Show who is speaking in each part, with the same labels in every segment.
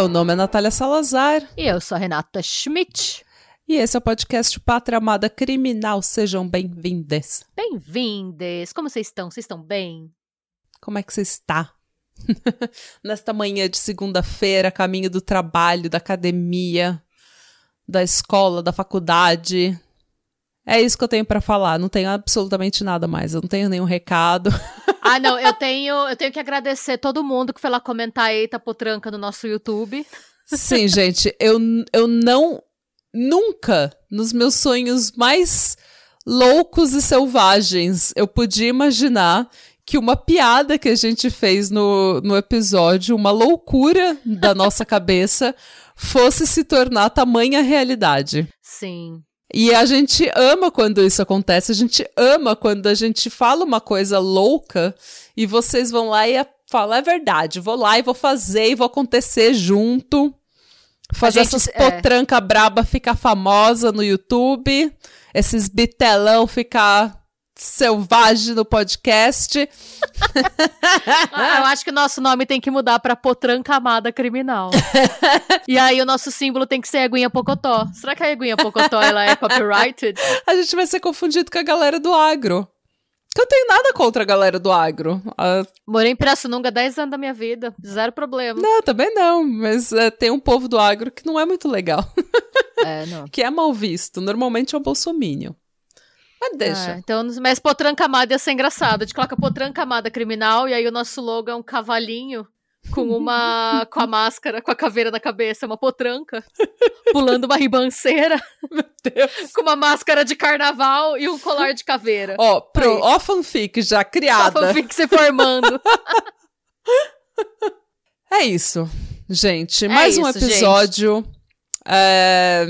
Speaker 1: Meu nome é Natália Salazar.
Speaker 2: E eu sou a Renata Schmidt.
Speaker 1: E esse é o podcast Pátria Amada Criminal. Sejam bem-vindas.
Speaker 2: Bem-vindas. Como vocês estão? Vocês estão bem?
Speaker 1: Como é que você está? Nesta manhã de segunda-feira, caminho do trabalho, da academia, da escola, da faculdade. É isso que eu tenho para falar. Não tenho absolutamente nada mais. Eu não tenho nenhum recado.
Speaker 2: Ah, não, eu tenho, eu tenho que agradecer todo mundo que foi lá comentar Eita Potranca no nosso YouTube.
Speaker 1: Sim, gente, eu, eu não. Nunca, nos meus sonhos mais loucos e selvagens, eu podia imaginar que uma piada que a gente fez no, no episódio, uma loucura da nossa cabeça, fosse se tornar tamanha realidade.
Speaker 2: Sim.
Speaker 1: E a gente ama quando isso acontece, a gente ama quando a gente fala uma coisa louca e vocês vão lá e falam, é verdade, vou lá e vou fazer e vou acontecer junto. Fazer gente, essas é. potranca é... braba ficar famosa no YouTube, esses bitelão ficar selvagem no podcast.
Speaker 2: ah, eu acho que o nosso nome tem que mudar para Potranca Amada Criminal. e aí o nosso símbolo tem que ser a Aguinha Pocotó. Será que a Aguinha Pocotó ela é copyrighted?
Speaker 1: A gente vai ser confundido com a galera do agro. Que eu tenho nada contra a galera do agro. Uh...
Speaker 2: Morei em Pirassununga 10 anos da minha vida. Zero problema.
Speaker 1: Não, também não. Mas uh, tem um povo do agro que não é muito legal.
Speaker 2: É, não.
Speaker 1: que é mal visto. Normalmente é o bolsomínio. Mas deixa.
Speaker 2: É, então, mas Potranca Amada ia ser engraçado. A gente coloca Potranca Amada Criminal e aí o nosso logo é um cavalinho com uma com a máscara, com a caveira na cabeça, uma potranca, pulando uma ribanceira.
Speaker 1: Meu Deus.
Speaker 2: Com uma máscara de carnaval e um colar de caveira.
Speaker 1: Ó, oh, pro ó fanfic já criada.
Speaker 2: Ó fanfic se formando.
Speaker 1: é isso, gente. É Mais isso, um episódio. Gente. É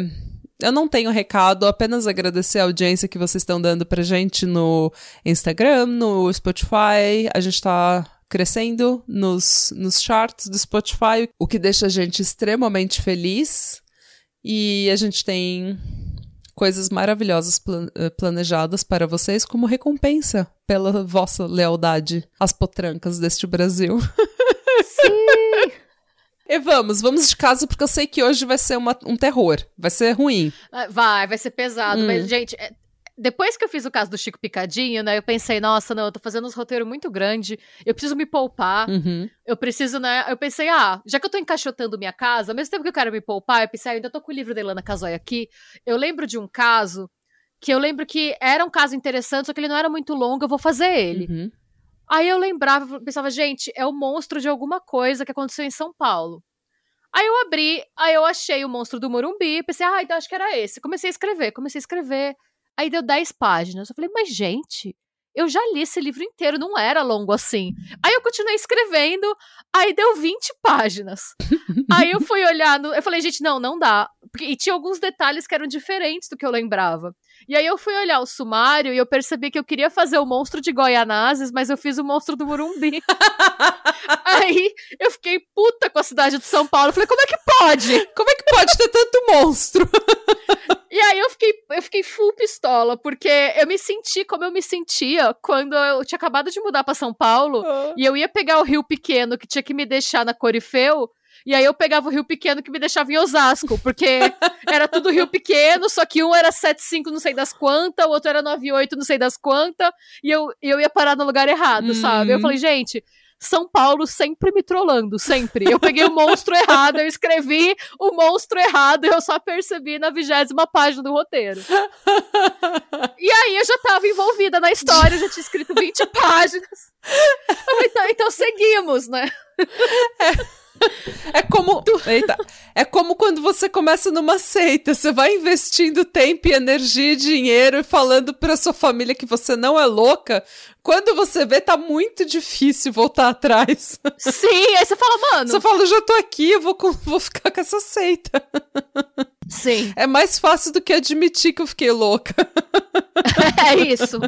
Speaker 1: eu não tenho recado, apenas agradecer a audiência que vocês estão dando pra gente no Instagram, no Spotify. A gente tá crescendo nos, nos charts do Spotify, o que deixa a gente extremamente feliz. E a gente tem coisas maravilhosas eh, planejadas para vocês como recompensa pela vossa lealdade às potrancas deste Brasil.
Speaker 2: Sim!
Speaker 1: E vamos, vamos de casa, porque eu sei que hoje vai ser uma, um terror. Vai ser ruim.
Speaker 2: Ah, vai, vai ser pesado. Hum. Mas, gente, é, depois que eu fiz o caso do Chico Picadinho, né? Eu pensei, nossa, não, eu tô fazendo uns roteiros muito grande, eu preciso me poupar,
Speaker 1: uhum.
Speaker 2: eu preciso, né? Eu pensei, ah, já que eu tô encaixotando minha casa, ao mesmo tempo que eu quero me poupar, eu pensei, ah, eu ainda tô com o livro da Ilana Casoy aqui. Eu lembro de um caso que eu lembro que era um caso interessante, só que ele não era muito longo, eu vou fazer ele.
Speaker 1: Uhum.
Speaker 2: Aí eu lembrava, pensava, gente, é o monstro de alguma coisa que aconteceu em São Paulo. Aí eu abri, aí eu achei o monstro do Morumbi, pensei, ah, então acho que era esse. Comecei a escrever, comecei a escrever. Aí deu 10 páginas. Eu falei, mas gente, eu já li esse livro inteiro, não era longo assim. Aí eu continuei escrevendo, aí deu 20 páginas. aí eu fui olhar, no, eu falei, gente, não, não dá. Porque, e tinha alguns detalhes que eram diferentes do que eu lembrava. E aí eu fui olhar o sumário e eu percebi que eu queria fazer o monstro de Goianazes, mas eu fiz o monstro do Morumbi. aí eu fiquei puta com a cidade de São Paulo. falei, como é que pode?
Speaker 1: Como é que pode ter tanto monstro?
Speaker 2: E aí eu fiquei, eu fiquei full pistola, porque eu me senti como eu me sentia quando eu tinha acabado de mudar para São Paulo oh. e eu ia pegar o Rio Pequeno que tinha que me deixar na Corifeu e aí eu pegava o Rio Pequeno que me deixava em Osasco, porque era tudo Rio Pequeno, só que um era 75 não sei das quantas, o outro era 98 não sei das quantas, e eu, eu ia parar no lugar errado, hum. sabe? Eu uhum. falei, gente, são Paulo sempre me trollando, sempre. Eu peguei o monstro errado, eu escrevi o monstro errado, eu só percebi na vigésima página do roteiro. e aí eu já tava envolvida na história, já tinha escrito 20 páginas. Então, então seguimos, né?
Speaker 1: É. É como. Eita. É como quando você começa numa seita. Você vai investindo tempo, energia e dinheiro e falando pra sua família que você não é louca. Quando você vê, tá muito difícil voltar atrás.
Speaker 2: Sim, aí você fala, mano.
Speaker 1: Você fala, já tô aqui, eu vou, vou ficar com essa seita.
Speaker 2: Sim.
Speaker 1: É mais fácil do que admitir que eu fiquei louca.
Speaker 2: é isso.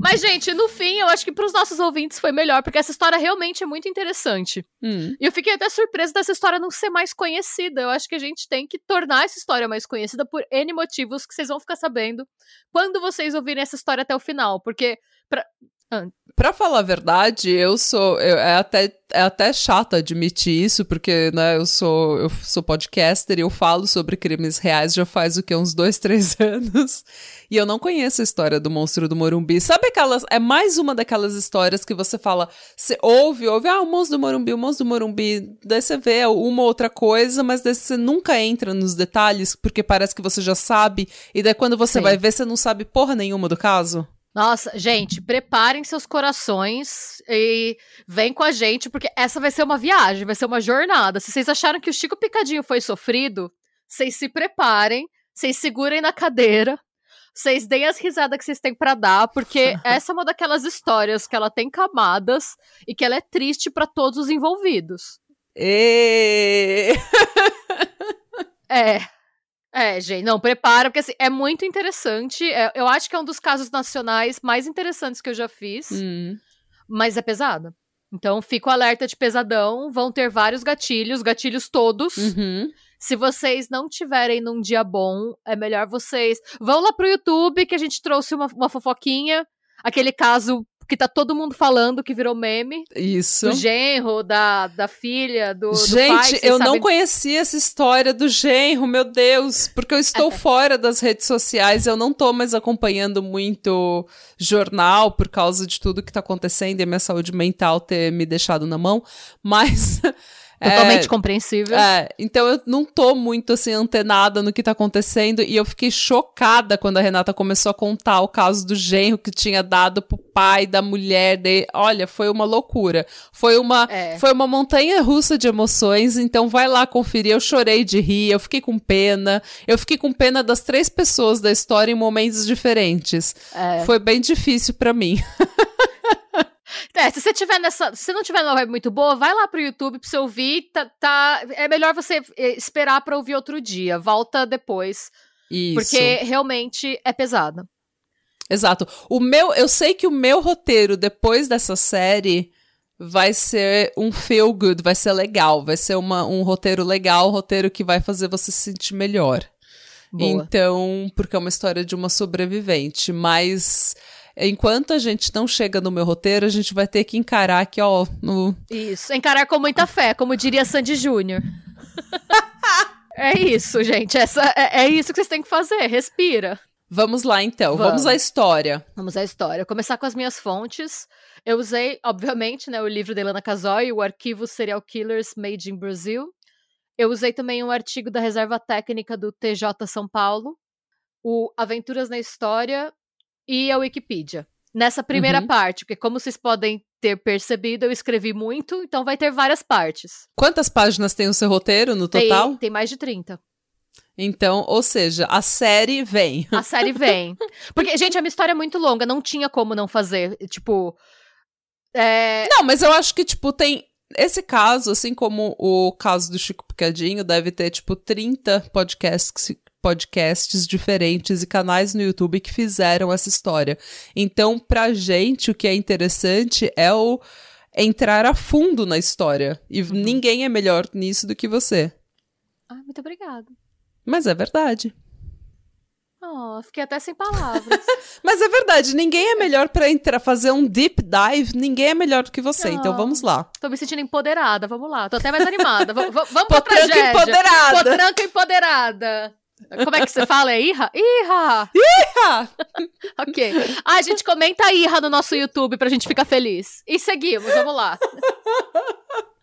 Speaker 2: Mas, gente, no fim, eu acho que para os nossos ouvintes foi melhor, porque essa história realmente é muito interessante. Hum. E eu fiquei até surpresa dessa história não ser mais conhecida. Eu acho que a gente tem que tornar essa história mais conhecida por N motivos que vocês vão ficar sabendo quando vocês ouvirem essa história até o final. Porque. Pra...
Speaker 1: Pra falar a verdade, eu sou. Eu, é, até, é até chato admitir isso, porque né, eu, sou, eu sou podcaster e eu falo sobre crimes reais já faz o que? Uns dois, três anos. E eu não conheço a história do monstro do Morumbi. Sabe aquelas. É mais uma daquelas histórias que você fala. Você ouve, ouve, ah, o monstro do Morumbi, o monstro do Morumbi. Daí você vê uma outra coisa, mas daí você nunca entra nos detalhes, porque parece que você já sabe. E daí quando você Sim. vai ver, você não sabe porra nenhuma do caso.
Speaker 2: Nossa, gente, preparem seus corações e vem com a gente, porque essa vai ser uma viagem, vai ser uma jornada. Se vocês acharam que o Chico Picadinho foi sofrido, vocês se preparem, vocês segurem na cadeira, vocês deem as risadas que vocês têm para dar, porque essa é uma daquelas histórias que ela tem camadas e que ela é triste para todos os envolvidos.
Speaker 1: E...
Speaker 2: é. É, gente, não, prepara, porque assim, é muito interessante. É, eu acho que é um dos casos nacionais mais interessantes que eu já fiz. Hum. Mas é pesado. Então, fico alerta de pesadão. Vão ter vários gatilhos, gatilhos todos. Uhum. Se vocês não tiverem num dia bom, é melhor vocês. Vão lá pro YouTube, que a gente trouxe uma, uma fofoquinha. Aquele caso que tá todo mundo falando que virou meme.
Speaker 1: Isso.
Speaker 2: Do genro, da, da filha, do,
Speaker 1: Gente,
Speaker 2: do pai,
Speaker 1: eu não conhecia essa história do genro, meu Deus, porque eu estou fora das redes sociais, eu não tô mais acompanhando muito jornal por causa de tudo que tá acontecendo e a minha saúde mental ter me deixado na mão, mas
Speaker 2: Totalmente é, compreensível.
Speaker 1: É, então eu não tô muito assim antenada no que tá acontecendo e eu fiquei chocada quando a Renata começou a contar o caso do genro que tinha dado pro pai da mulher dele. Olha, foi uma loucura. Foi uma é. foi uma montanha russa de emoções, então vai lá conferir. Eu chorei de rir, eu fiquei com pena. Eu fiquei com pena das três pessoas da história em momentos diferentes. É. Foi bem difícil para mim.
Speaker 2: É, se você tiver nessa. Se não tiver numa vibe muito boa, vai lá pro YouTube pra você ouvir. Tá, tá, é melhor você eh, esperar pra ouvir outro dia. Volta depois. Isso. Porque realmente é pesada.
Speaker 1: Exato. O meu, eu sei que o meu roteiro depois dessa série vai ser um feel good, vai ser legal, vai ser uma, um roteiro legal, um roteiro que vai fazer você se sentir melhor. Boa. Então, porque é uma história de uma sobrevivente, mas enquanto a gente não chega no meu roteiro, a gente vai ter que encarar aqui, ó. No...
Speaker 2: Isso, encarar com muita fé, como diria Sandy Júnior. é isso, gente. Essa, é, é, isso que vocês têm que fazer. Respira.
Speaker 1: Vamos lá, então. Vamos, Vamos à história.
Speaker 2: Vamos à história. Começar com as minhas fontes. Eu usei, obviamente, né, o livro da Helena Casoy, o arquivo Serial Killers Made in Brazil. Eu usei também um artigo da Reserva Técnica do TJ São Paulo, o Aventuras na História e a Wikipedia. Nessa primeira uhum. parte, porque como vocês podem ter percebido, eu escrevi muito, então vai ter várias partes.
Speaker 1: Quantas páginas tem o seu roteiro no total?
Speaker 2: Tem, tem mais de 30.
Speaker 1: Então, ou seja, a série vem.
Speaker 2: A série vem. Porque, gente, a minha história é muito longa, não tinha como não fazer. Tipo. É...
Speaker 1: Não, mas eu acho que, tipo, tem. Esse caso, assim como o caso do Chico Picadinho, deve ter, tipo, 30 podcasts podcasts diferentes e canais no YouTube que fizeram essa história. Então, pra gente, o que é interessante é o entrar a fundo na história. E uhum. ninguém é melhor nisso do que você.
Speaker 2: Ah, muito obrigada.
Speaker 1: Mas é verdade.
Speaker 2: Oh, fiquei até sem palavras.
Speaker 1: Mas é verdade, ninguém é melhor para entrar, fazer um deep dive, ninguém é melhor do que você. Oh, então vamos lá.
Speaker 2: Tô me sentindo empoderada, vamos lá. Tô até mais animada. V vamos pra tragédia.
Speaker 1: empoderada.
Speaker 2: Potranca empoderada. Como é que você fala? É irra? Irra!
Speaker 1: Irra!
Speaker 2: ok. Ah, a gente comenta irra no nosso YouTube pra gente ficar feliz. E seguimos, vamos lá.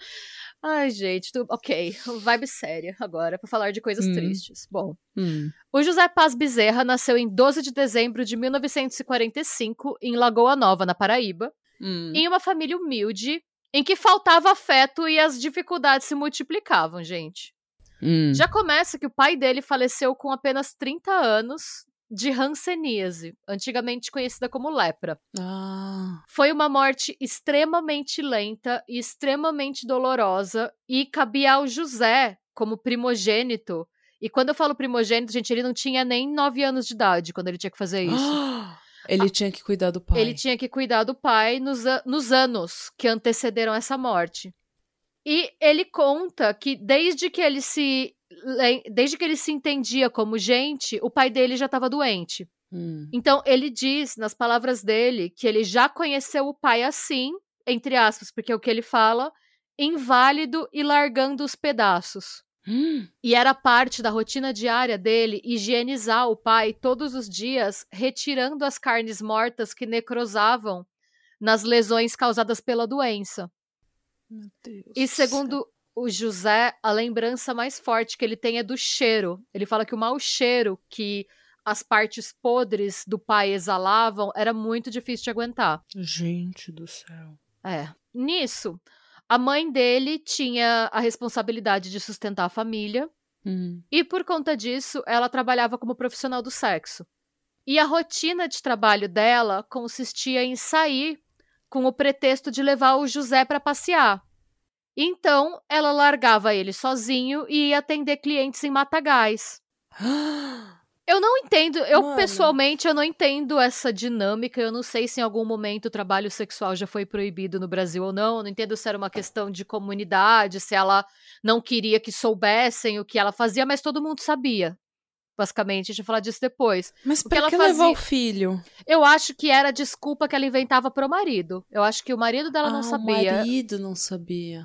Speaker 2: Ai, gente, tu... ok. Vibe séria agora, pra falar de coisas hum. tristes. Bom, hum. o José Paz Bezerra nasceu em 12 de dezembro de 1945 em Lagoa Nova, na Paraíba, hum. em uma família humilde em que faltava afeto e as dificuldades se multiplicavam, gente. Hum. Já começa que o pai dele faleceu com apenas 30 anos de hanseníase, antigamente conhecida como lepra.
Speaker 1: Ah.
Speaker 2: Foi uma morte extremamente lenta e extremamente dolorosa e cabia ao José, como primogênito. E quando eu falo primogênito, gente, ele não tinha nem 9 anos de idade quando ele tinha que fazer isso.
Speaker 1: Ele tinha que cuidar do pai.
Speaker 2: Ele tinha que cuidar do pai nos, nos anos que antecederam essa morte. E ele conta que desde que ele se desde que ele se entendia como gente, o pai dele já estava doente. Hum. Então ele diz nas palavras dele que ele já conheceu o pai assim, entre aspas, porque é o que ele fala, inválido e largando os pedaços. Hum. E era parte da rotina diária dele higienizar o pai todos os dias, retirando as carnes mortas que necrosavam nas lesões causadas pela doença.
Speaker 1: Meu Deus
Speaker 2: e segundo o José, a lembrança mais forte que ele tem é do cheiro. Ele fala que o mau cheiro que as partes podres do pai exalavam era muito difícil de aguentar.
Speaker 1: Gente do céu.
Speaker 2: É. Nisso, a mãe dele tinha a responsabilidade de sustentar a família. Uhum. E por conta disso, ela trabalhava como profissional do sexo. E a rotina de trabalho dela consistia em sair com o pretexto de levar o José para passear. Então, ela largava ele sozinho e ia atender clientes em Matagais. Eu não entendo, eu Mano. pessoalmente eu não entendo essa dinâmica. Eu não sei se em algum momento o trabalho sexual já foi proibido no Brasil ou não. Eu não entendo se era uma questão de comunidade, se ela não queria que soubessem o que ela fazia, mas todo mundo sabia. Basicamente, a gente vai falar disso depois.
Speaker 1: Mas por que fazia... o filho?
Speaker 2: Eu acho que era a desculpa que ela inventava pro marido. Eu acho que o marido dela ah, não sabia.
Speaker 1: O marido não sabia.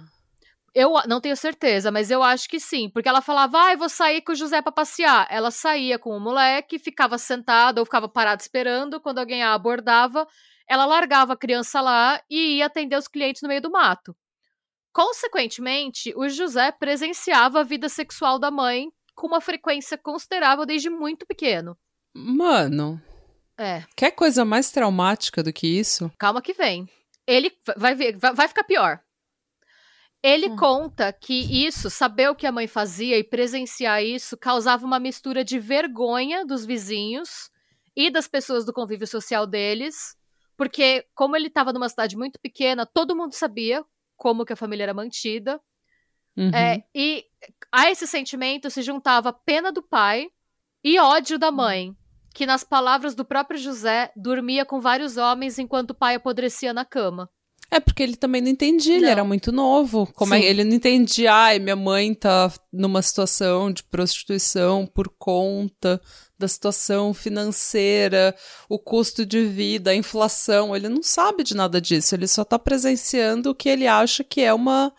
Speaker 2: Eu não tenho certeza, mas eu acho que sim. Porque ela falava, ah, vou sair com o José pra passear. Ela saía com o moleque, ficava sentada ou ficava parada esperando. Quando alguém a abordava, ela largava a criança lá e ia atender os clientes no meio do mato. Consequentemente, o José presenciava a vida sexual da mãe com uma frequência considerável desde muito pequeno.
Speaker 1: Mano.
Speaker 2: É.
Speaker 1: Quer coisa mais traumática do que isso?
Speaker 2: Calma que vem. Ele vai ver, vai ficar pior. Ele hum. conta que isso, saber o que a mãe fazia e presenciar isso, causava uma mistura de vergonha dos vizinhos e das pessoas do convívio social deles, porque como ele estava numa cidade muito pequena, todo mundo sabia como que a família era mantida. Uhum. É, e a esse sentimento se juntava pena do pai e ódio da mãe, que nas palavras do próprio José, dormia com vários homens enquanto o pai apodrecia na cama.
Speaker 1: É porque ele também não entendia, não. ele era muito novo. Como é, ele não entendia, ai, minha mãe tá numa situação de prostituição por conta da situação financeira, o custo de vida, a inflação. Ele não sabe de nada disso, ele só tá presenciando o que ele acha que é uma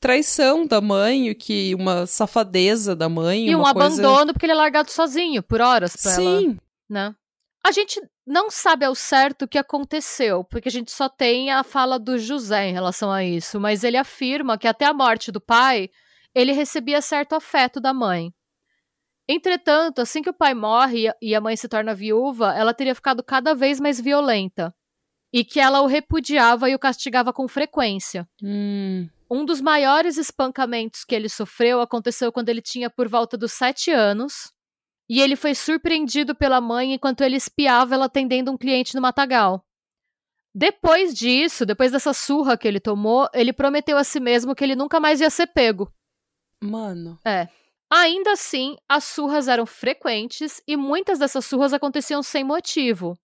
Speaker 1: traição da mãe, que uma safadeza da mãe.
Speaker 2: E um
Speaker 1: coisa...
Speaker 2: abandono porque ele é largado sozinho por horas pra
Speaker 1: Sim.
Speaker 2: ela. Né? A gente não sabe ao certo o que aconteceu, porque a gente só tem a fala do José em relação a isso, mas ele afirma que até a morte do pai, ele recebia certo afeto da mãe. Entretanto, assim que o pai morre e a mãe se torna viúva, ela teria ficado cada vez mais violenta. E que ela o repudiava e o castigava com frequência.
Speaker 1: Hum.
Speaker 2: Um dos maiores espancamentos que ele sofreu aconteceu quando ele tinha por volta dos sete anos, e ele foi surpreendido pela mãe enquanto ele espiava ela atendendo um cliente no matagal. Depois disso, depois dessa surra que ele tomou, ele prometeu a si mesmo que ele nunca mais ia ser pego.
Speaker 1: Mano.
Speaker 2: É. Ainda assim, as surras eram frequentes e muitas dessas surras aconteciam sem motivo.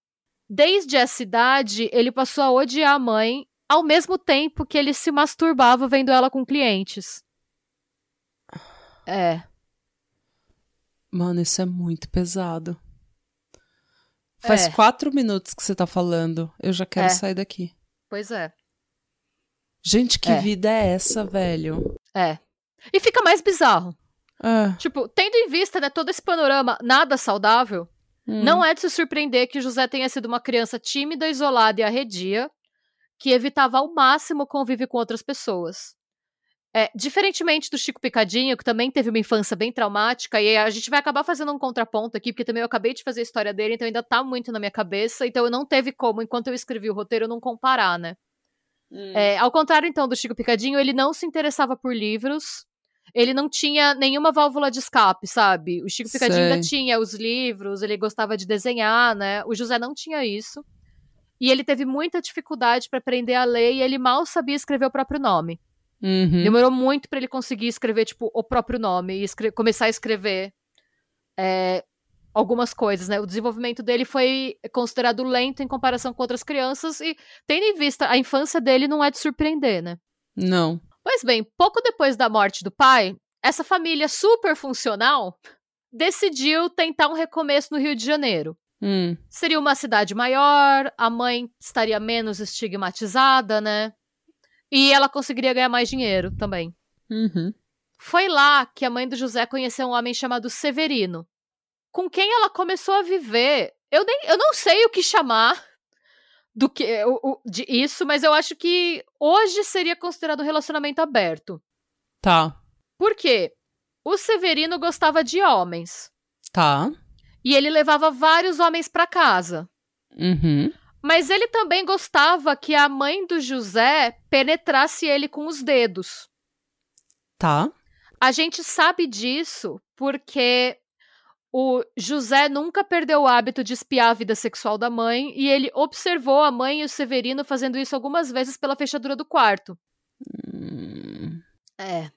Speaker 2: Desde essa idade, ele passou a odiar a mãe, ao mesmo tempo que ele se masturbava vendo ela com clientes. É.
Speaker 1: Mano, isso é muito pesado. Faz é. quatro minutos que você tá falando. Eu já quero é. sair daqui.
Speaker 2: Pois é.
Speaker 1: Gente, que é. vida é essa, velho?
Speaker 2: É. E fica mais bizarro.
Speaker 1: É.
Speaker 2: Tipo, tendo em vista né, todo esse panorama nada saudável, hum. não é de se surpreender que José tenha sido uma criança tímida, isolada e arredia, que evitava ao máximo o convívio com outras pessoas. É, diferentemente do Chico Picadinho, que também teve uma infância bem traumática, e a gente vai acabar fazendo um contraponto aqui, porque também eu acabei de fazer a história dele, então ainda tá muito na minha cabeça, então eu não teve como, enquanto eu escrevi o roteiro, não comparar, né? Hum. É, ao contrário, então, do Chico Picadinho, ele não se interessava por livros, ele não tinha nenhuma válvula de escape, sabe? O Chico Picadinho Sei. ainda tinha os livros, ele gostava de desenhar, né? O José não tinha isso. E ele teve muita dificuldade para aprender a ler e ele mal sabia escrever o próprio nome.
Speaker 1: Uhum.
Speaker 2: Demorou muito para ele conseguir escrever, tipo, o próprio nome e começar a escrever. É, algumas coisas, né? O desenvolvimento dele foi considerado lento em comparação com outras crianças e, tendo em vista a infância dele, não é de surpreender, né?
Speaker 1: Não.
Speaker 2: Pois bem, pouco depois da morte do pai, essa família super funcional decidiu tentar um recomeço no Rio de Janeiro.
Speaker 1: Hum.
Speaker 2: Seria uma cidade maior, a mãe estaria menos estigmatizada, né? E ela conseguiria ganhar mais dinheiro também.
Speaker 1: Uhum.
Speaker 2: Foi lá que a mãe do José conheceu um homem chamado Severino, com quem ela começou a viver. Eu, nem, eu não sei o que chamar do que o, de isso, mas eu acho que hoje seria considerado um relacionamento aberto.
Speaker 1: Tá.
Speaker 2: Por quê? O Severino gostava de homens.
Speaker 1: Tá.
Speaker 2: E ele levava vários homens para casa.
Speaker 1: Uhum.
Speaker 2: Mas ele também gostava que a mãe do José penetrasse ele com os dedos.
Speaker 1: Tá.
Speaker 2: A gente sabe disso porque o José nunca perdeu o hábito de espiar a vida sexual da mãe e ele observou a mãe e o Severino fazendo isso algumas vezes pela fechadura do quarto.
Speaker 1: Hum.
Speaker 2: É.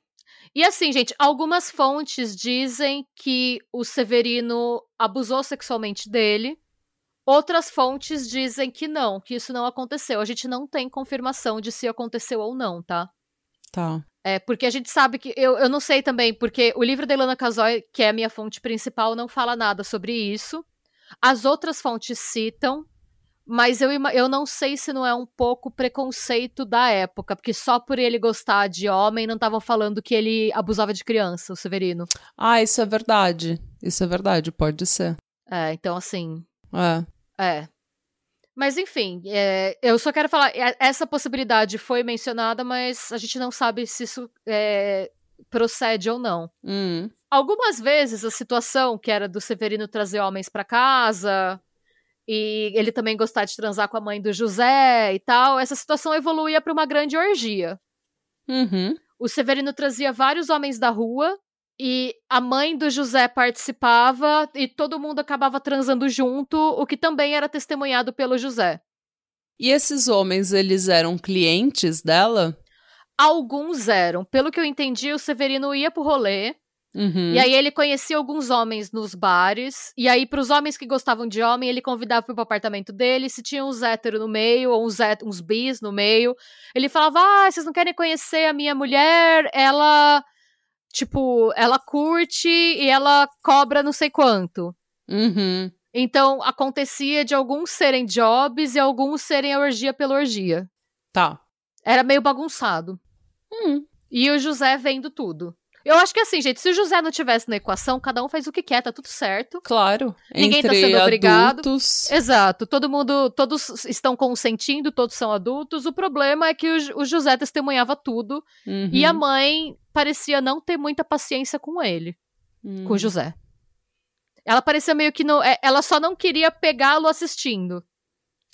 Speaker 2: E assim, gente, algumas fontes dizem que o Severino abusou sexualmente dele. Outras fontes dizem que não, que isso não aconteceu. A gente não tem confirmação de se aconteceu ou não, tá?
Speaker 1: Tá.
Speaker 2: É, porque a gente sabe que. Eu, eu não sei também, porque o livro da Ilana Casoy, que é a minha fonte principal, não fala nada sobre isso. As outras fontes citam, mas eu, eu não sei se não é um pouco preconceito da época, porque só por ele gostar de homem não estavam falando que ele abusava de criança, o Severino.
Speaker 1: Ah, isso é verdade. Isso é verdade, pode ser.
Speaker 2: É, então assim.
Speaker 1: É.
Speaker 2: É. Mas enfim, é, eu só quero falar, é, essa possibilidade foi mencionada, mas a gente não sabe se isso é, procede ou não.
Speaker 1: Hum.
Speaker 2: Algumas vezes a situação que era do Severino trazer homens para casa e ele também gostar de transar com a mãe do José e tal, essa situação evoluía para uma grande orgia.
Speaker 1: Uhum.
Speaker 2: O Severino trazia vários homens da rua e a mãe do José participava e todo mundo acabava transando junto, o que também era testemunhado pelo José.
Speaker 1: E esses homens, eles eram clientes dela?
Speaker 2: Alguns eram. Pelo que eu entendi, o Severino ia pro rolê.
Speaker 1: Uhum.
Speaker 2: E aí ele conhecia alguns homens nos bares. E aí, pros homens que gostavam de homem, ele convidava pro apartamento dele. Se tinha uns héteros no meio, ou uns, uns bis no meio, ele falava: Ah, vocês não querem conhecer a minha mulher? Ela Tipo, ela curte e ela cobra não sei quanto.
Speaker 1: Uhum.
Speaker 2: Então, acontecia de alguns serem jobs e alguns serem a orgia pela orgia.
Speaker 1: Tá.
Speaker 2: Era meio bagunçado.
Speaker 1: Hum.
Speaker 2: E o José vendo tudo. Eu acho que assim, gente, se o José não tivesse na equação, cada um faz o que quer, tá tudo certo.
Speaker 1: Claro.
Speaker 2: Ninguém
Speaker 1: Entre
Speaker 2: tá sendo obrigado.
Speaker 1: Adultos...
Speaker 2: Exato. Todo mundo, todos estão consentindo, todos são adultos. O problema é que o, o José testemunhava tudo
Speaker 1: Uhum.
Speaker 2: e a mãe parecia não ter muita paciência com ele,
Speaker 1: Uhum.
Speaker 2: com o José. Ela parecia meio que não. é, Ela só não queria pegá-lo assistindo.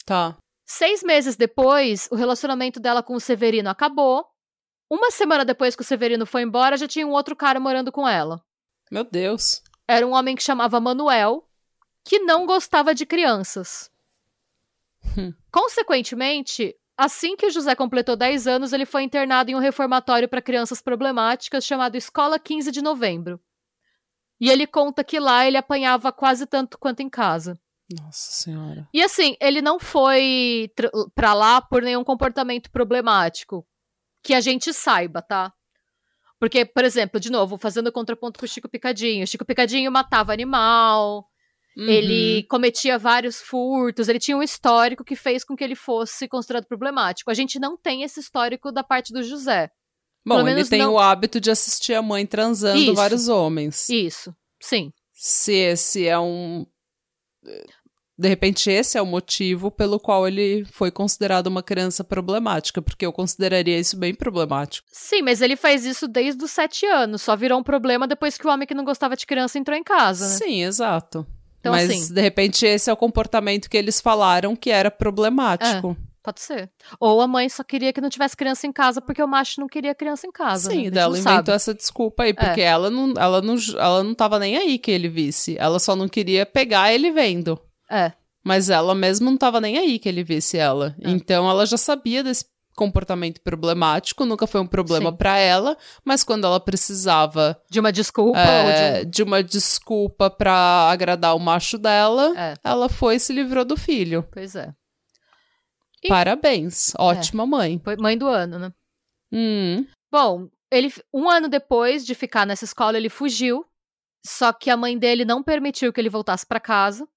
Speaker 1: Tá.
Speaker 2: Seis meses depois, o relacionamento dela com o Severino acabou. Uma semana depois que o Severino foi embora, já tinha um outro cara morando com ela.
Speaker 1: Meu Deus.
Speaker 2: Era um homem que chamava Manuel, que não gostava de crianças.
Speaker 1: Hum.
Speaker 2: Consequentemente, assim que o José completou 10 anos, ele foi internado em um reformatório para crianças problemáticas chamado Escola 15 de Novembro. E ele conta que lá ele apanhava quase tanto quanto em casa.
Speaker 1: Nossa senhora.
Speaker 2: E assim, ele não foi pra lá por nenhum comportamento problemático. Que a gente saiba, tá? Porque, por exemplo, de novo, fazendo contraponto com o Chico Picadinho. O Chico Picadinho matava animal,
Speaker 1: Uhum.
Speaker 2: ele cometia vários furtos, ele tinha um histórico que fez com que ele fosse considerado problemático. A gente não tem esse histórico da parte do José.
Speaker 1: Bom, ele tem
Speaker 2: não-
Speaker 1: o hábito de assistir a mãe transando
Speaker 2: Isso.
Speaker 1: vários homens.
Speaker 2: Isso, sim.
Speaker 1: Se esse é um. De repente, esse é o motivo pelo qual ele foi considerado uma criança problemática, porque eu consideraria isso bem problemático.
Speaker 2: Sim, mas ele faz isso desde os sete anos. Só virou um problema depois que o homem que não gostava de criança entrou em casa, né?
Speaker 1: Sim, exato.
Speaker 2: Então,
Speaker 1: Mas,
Speaker 2: assim-
Speaker 1: de repente, esse é o comportamento que eles falaram que era problemático.
Speaker 2: Pode ser. Ou a mãe só queria que não tivesse criança em casa porque o macho não queria criança em casa. né?
Speaker 1: Sim,
Speaker 2: gente
Speaker 1: dela inventou
Speaker 2: sabe.
Speaker 1: essa desculpa aí, porque ela, não, ela, não, ela não tava nem aí que ele visse. Ela só não queria pegar ele vendo.
Speaker 2: É.
Speaker 1: Mas ela mesmo não tava nem aí que ele visse ela.
Speaker 2: É.
Speaker 1: Então ela já sabia desse comportamento problemático, nunca foi um problema para ela, mas quando ela precisava
Speaker 2: de uma desculpa,
Speaker 1: é, de... de... uma desculpa para agradar o macho dela, é. ela foi e se livrou do filho.
Speaker 2: Pois é.
Speaker 1: E... Parabéns, ótima é. mãe.
Speaker 2: Foi mãe do ano, né?
Speaker 1: Hum.
Speaker 2: Bom, ele um ano depois de ficar nessa escola, ele fugiu. Só que a mãe dele não permitiu que ele voltasse para casa.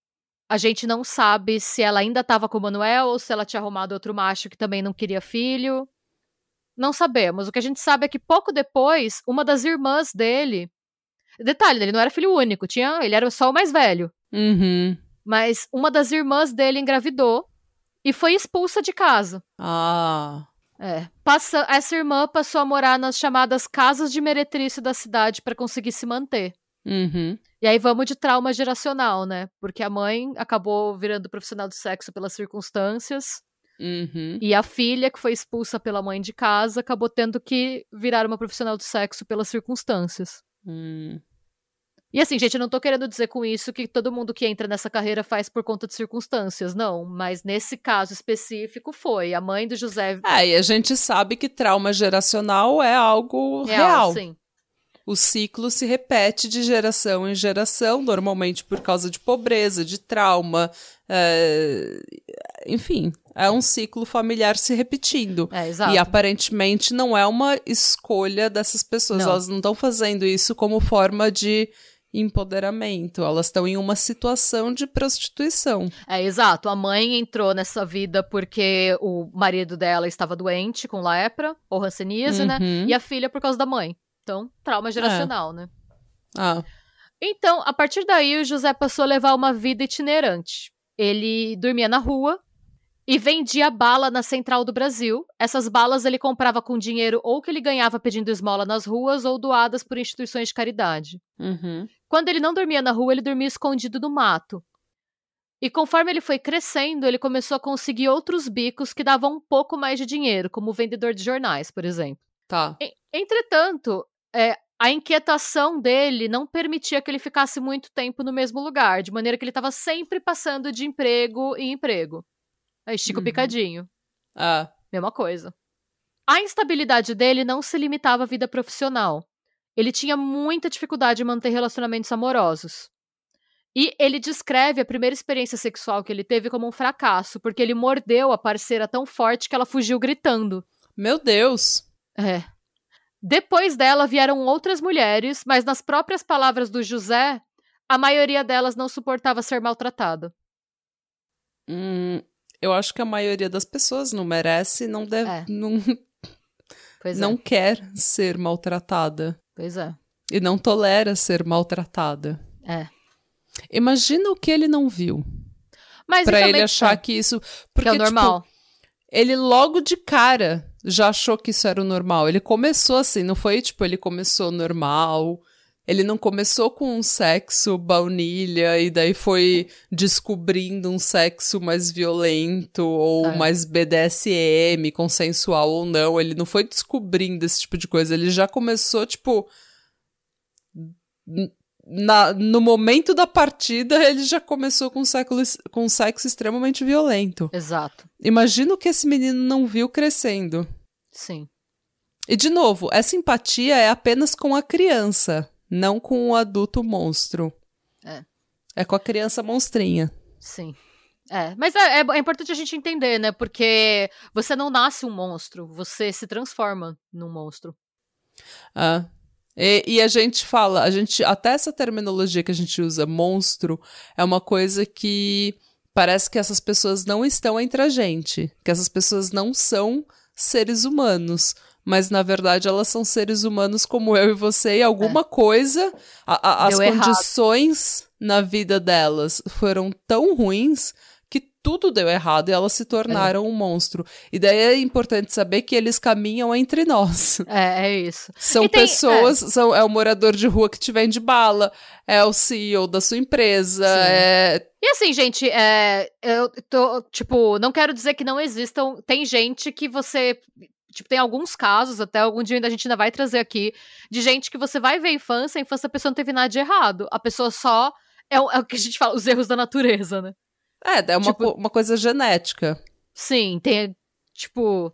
Speaker 2: A gente não sabe se ela ainda estava com o Manuel ou se ela tinha arrumado outro macho que também não queria filho. Não sabemos. O que a gente sabe é que pouco depois, uma das irmãs dele. Detalhe, ele não era filho único, tinha, ele era só o mais velho.
Speaker 1: Uhum.
Speaker 2: Mas uma das irmãs dele engravidou e foi expulsa de casa.
Speaker 1: Ah.
Speaker 2: É. Passa, essa irmã passou a morar nas chamadas casas de meretriz da cidade para conseguir se manter.
Speaker 1: Uhum.
Speaker 2: E aí vamos de trauma geracional, né? Porque a mãe acabou virando profissional do sexo pelas circunstâncias.
Speaker 1: Uhum.
Speaker 2: E a filha, que foi expulsa pela mãe de casa, acabou tendo que virar uma profissional do sexo pelas circunstâncias.
Speaker 1: Uhum.
Speaker 2: E assim, gente, eu não tô querendo dizer com isso que todo mundo que entra nessa carreira faz por conta de circunstâncias, não. Mas nesse caso específico foi. A mãe do José.
Speaker 1: É, e a gente sabe que trauma geracional é algo real. real.
Speaker 2: Sim.
Speaker 1: O ciclo se repete de geração em geração, normalmente por causa de pobreza, de trauma. É... Enfim, é um ciclo familiar se repetindo.
Speaker 2: É, exato.
Speaker 1: E aparentemente não é uma escolha dessas pessoas. Não. Elas não estão fazendo isso como forma de empoderamento, elas estão em uma situação de prostituição.
Speaker 2: É, exato. A mãe entrou nessa vida porque o marido dela estava doente com lepra ou hanseníase, né? uhum. né? E a filha por causa da mãe. Então, trauma geracional, é. né?
Speaker 1: Ah.
Speaker 2: Então, a partir daí, o José passou a levar uma vida itinerante. Ele dormia na rua, e vendia bala na Central do Brasil. Essas balas ele comprava com dinheiro ou que ele ganhava pedindo esmola nas ruas ou doadas por instituições de caridade.
Speaker 1: Uhum.
Speaker 2: Quando ele não dormia na rua, ele dormia escondido no mato. E conforme ele foi crescendo, ele começou a conseguir outros bicos que davam um pouco mais de dinheiro, como vendedor de jornais, por exemplo.
Speaker 1: Tá.
Speaker 2: Entretanto, é, a inquietação dele não permitia que ele ficasse muito tempo no mesmo lugar, de maneira que ele estava sempre passando de emprego em emprego. Aí Chico uhum. Picadinho.
Speaker 1: Ah.
Speaker 2: Mesma coisa. A instabilidade dele não se limitava à vida profissional. Ele tinha muita dificuldade em manter relacionamentos amorosos. E ele descreve a primeira experiência sexual que ele teve como um fracasso, porque ele mordeu a parceira tão forte que ela fugiu gritando.
Speaker 1: Meu Deus!
Speaker 2: É. Depois dela vieram outras mulheres, mas nas próprias palavras do José, a maioria delas não suportava ser maltratada.
Speaker 1: Hum, eu acho que a maioria das pessoas não merece, não deve, é. não,
Speaker 2: pois
Speaker 1: não
Speaker 2: é.
Speaker 1: quer ser maltratada.
Speaker 2: Pois é.
Speaker 1: E não tolera ser maltratada.
Speaker 2: É.
Speaker 1: Imagina o que ele não viu.
Speaker 2: Mas
Speaker 1: pra ele achar que isso. Porque,
Speaker 2: que é o normal.
Speaker 1: Tipo, ele logo de cara já achou que isso era o normal. Ele começou assim, não foi tipo, ele começou normal, ele não começou com um sexo baunilha e daí foi descobrindo um sexo mais violento ou é. mais BDSM, consensual ou não. Ele não foi descobrindo esse tipo de coisa. Ele já começou, tipo. Na, no momento da partida, ele já começou com, século, com um sexo extremamente violento.
Speaker 2: Exato.
Speaker 1: Imagina o que esse menino não viu crescendo.
Speaker 2: Sim.
Speaker 1: E, de novo, essa empatia é apenas com a criança não com o adulto monstro.
Speaker 2: É.
Speaker 1: É com a criança monstrinha.
Speaker 2: Sim. É, mas é, é, é, importante a gente entender, né? Porque você não nasce um monstro, você se transforma num monstro.
Speaker 1: Ah. E, e, a gente fala, a gente até essa terminologia que a gente usa, monstro, é uma coisa que parece que essas pessoas não estão entre a gente, que essas pessoas não são seres humanos mas na verdade elas são seres humanos como eu e você, e alguma é. coisa, a, a, as condições na vida delas foram tão ruins tudo deu errado e elas se tornaram é. um monstro. E daí é importante saber que eles caminham entre nós.
Speaker 2: É, é isso.
Speaker 1: São tem, pessoas, é. São, é o morador de rua que te vende bala, é o CEO da sua empresa, Sim. é
Speaker 2: e assim, gente, é, eu tô, tipo, não quero dizer que não existam. Tem gente que você Tipo, tem alguns casos, até algum dia ainda a gente ainda vai trazer aqui, de gente que você vai ver a infância, a infância a pessoa não teve nada de errado. A pessoa só. É, o, é o que a gente fala, os erros da natureza, né?
Speaker 1: É, é uma, tipo, uma coisa genética.
Speaker 2: Sim, tem. Tipo.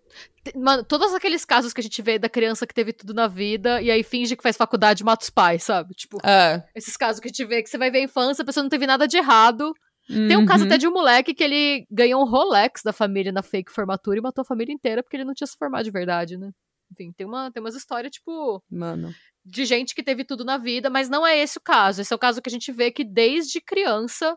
Speaker 2: Mano, todos aqueles casos que a gente vê da criança que teve tudo na vida e aí finge que faz faculdade e mata os pais, sabe? Tipo,
Speaker 1: é.
Speaker 2: esses casos que a gente vê que você vai ver a infância, a pessoa não teve nada de errado. Uhum. Tem um caso até uhum. de um moleque que ele ganhou um Rolex da família na fake formatura e matou a família inteira porque ele não tinha se formado de verdade, né? Enfim, tem, uma, tem umas histórias, tipo.
Speaker 1: Mano.
Speaker 2: De gente que teve tudo na vida, mas não é esse o caso. Esse é o caso que a gente vê que desde criança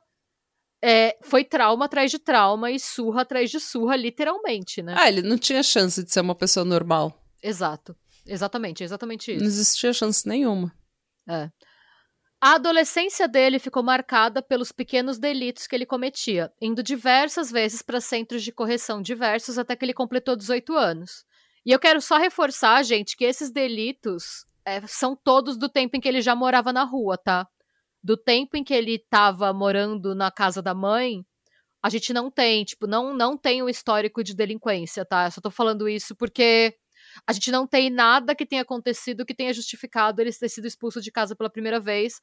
Speaker 2: é, foi trauma atrás de trauma e surra atrás de surra, literalmente, né?
Speaker 1: Ah, ele não tinha chance de ser uma pessoa normal.
Speaker 2: Exato. Exatamente, exatamente isso.
Speaker 1: Não existia chance nenhuma.
Speaker 2: É. A adolescência dele ficou marcada pelos pequenos delitos que ele cometia, indo diversas vezes para centros de correção diversos até que ele completou 18 anos. E eu quero só reforçar, gente, que esses delitos é, são todos do tempo em que ele já morava na rua, tá? Do tempo em que ele estava morando na casa da mãe, a gente não tem, tipo, não, não tem um histórico de delinquência, tá? Eu só tô falando isso porque a gente não tem nada que tenha acontecido que tenha justificado ele ter sido expulso de casa pela primeira vez.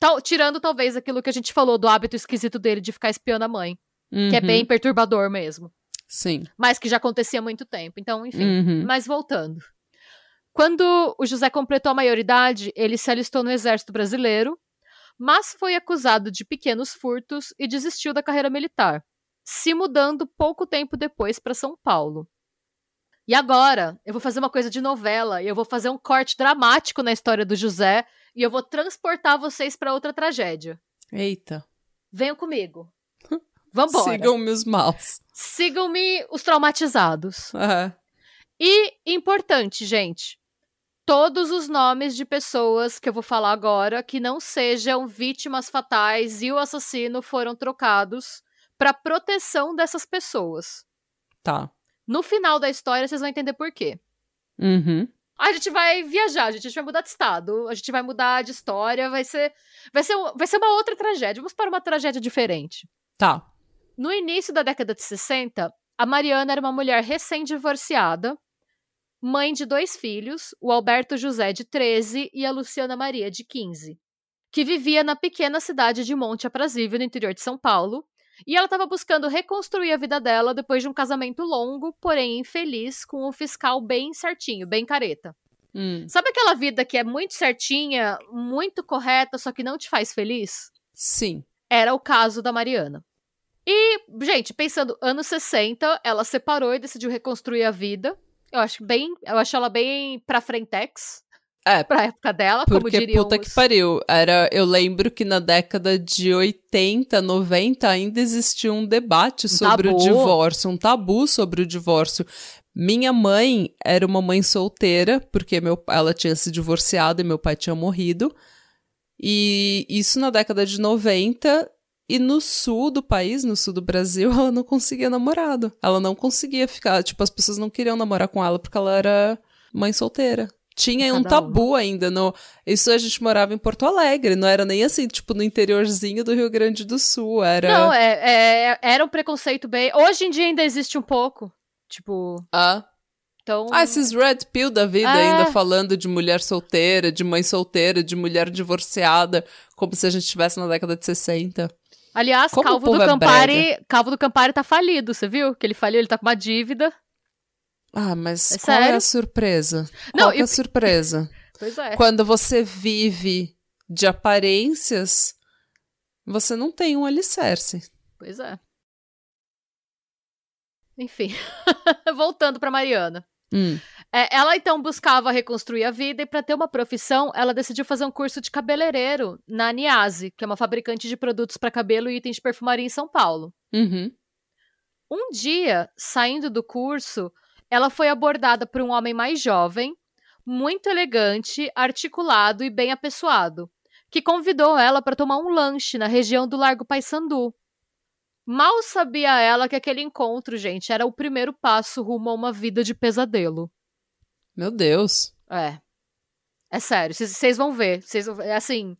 Speaker 2: Tal, tirando talvez aquilo que a gente falou do hábito esquisito dele de ficar espiando a mãe. Uhum. Que é bem uhum. perturbador mesmo.
Speaker 1: Sim.
Speaker 2: Mas que já acontecia há muito tempo. Então, enfim. Uhum. Mas voltando. Quando o José completou a maioridade, ele se alistou no Exército Brasileiro mas foi acusado de pequenos furtos e desistiu da carreira militar, se mudando pouco tempo depois para São Paulo. E agora, eu vou fazer uma coisa de novela, e eu vou fazer um corte dramático na história do José, e eu vou transportar vocês para outra tragédia.
Speaker 1: Eita.
Speaker 2: Venham comigo. Vambora.
Speaker 1: Sigam-me os maus.
Speaker 2: Sigam-me os traumatizados.
Speaker 1: Uhum.
Speaker 2: E importante, gente, todos os nomes de pessoas que eu vou falar agora que não sejam vítimas fatais e o assassino foram trocados para proteção dessas pessoas.
Speaker 1: Tá.
Speaker 2: No final da história, vocês vão entender por quê.
Speaker 1: Uhum.
Speaker 2: A gente vai viajar, a gente vai mudar de estado, a gente vai mudar de história, vai ser, vai ser, vai ser uma outra tragédia. Vamos para uma tragédia diferente.
Speaker 1: Tá.
Speaker 2: No início da década de 60, a Mariana era uma mulher recém-divorciada mãe de dois filhos, o Alberto José, de 13, e a Luciana Maria, de 15, que vivia na pequena cidade de Monte Aprazível, no interior de São Paulo, e ela estava buscando reconstruir a vida dela depois de um casamento longo, porém infeliz, com um fiscal bem certinho, bem careta.
Speaker 1: Hum.
Speaker 2: Sabe aquela vida que é muito certinha, muito correta, só que não te faz feliz?
Speaker 1: Sim.
Speaker 2: Era o caso da Mariana. E, gente, pensando anos 60, ela separou e decidiu reconstruir a vida. Eu acho bem. Eu acho ela bem pra frentex.
Speaker 1: É.
Speaker 2: Pra época dela,
Speaker 1: porque,
Speaker 2: como diriam
Speaker 1: puta
Speaker 2: os...
Speaker 1: que pariu. Era, eu lembro que na década de 80, 90 ainda existia um debate um sobre tabu. o divórcio, um tabu sobre o divórcio. Minha mãe era uma mãe solteira, porque meu, ela tinha se divorciado e meu pai tinha morrido. E isso na década de 90 e no sul do país, no sul do Brasil, ela não conseguia namorado. Ela não conseguia ficar. Tipo, as pessoas não queriam namorar com ela porque ela era mãe solteira. Tinha Cada um tabu uma. ainda no. Isso a gente morava em Porto Alegre, não era nem assim, tipo, no interiorzinho do Rio Grande do Sul. Era.
Speaker 2: Não, é, é era um preconceito bem. Hoje em dia ainda existe um pouco. Tipo.
Speaker 1: Ah.
Speaker 2: Então...
Speaker 1: Ah, esses red pill da vida é. ainda falando de mulher solteira, de mãe solteira, de mulher divorciada, como se a gente estivesse na década de 60.
Speaker 2: Aliás, Como Calvo do é Campari, Calvo do Campari tá falido, você viu? Que ele faliu, ele tá com uma dívida.
Speaker 1: Ah, mas é qual sério? é a surpresa? Não, qual é a surpresa?
Speaker 2: pois é.
Speaker 1: Quando você vive de aparências, você não tem um alicerce.
Speaker 2: Pois é. Enfim, voltando para Mariana.
Speaker 1: Hum.
Speaker 2: É, ela então buscava reconstruir a vida e para ter uma profissão, ela decidiu fazer um curso de cabeleireiro na Niase, que é uma fabricante de produtos para cabelo e itens de perfumaria em São Paulo.
Speaker 1: Uhum.
Speaker 2: Um dia, saindo do curso, ela foi abordada por um homem mais jovem, muito elegante, articulado e bem apessoado, que convidou ela para tomar um lanche na região do Largo Paissandu, Mal sabia ela que aquele encontro, gente, era o primeiro passo rumo a uma vida de pesadelo.
Speaker 1: Meu Deus.
Speaker 2: É. É sério, vocês vão ver. Cês, é assim.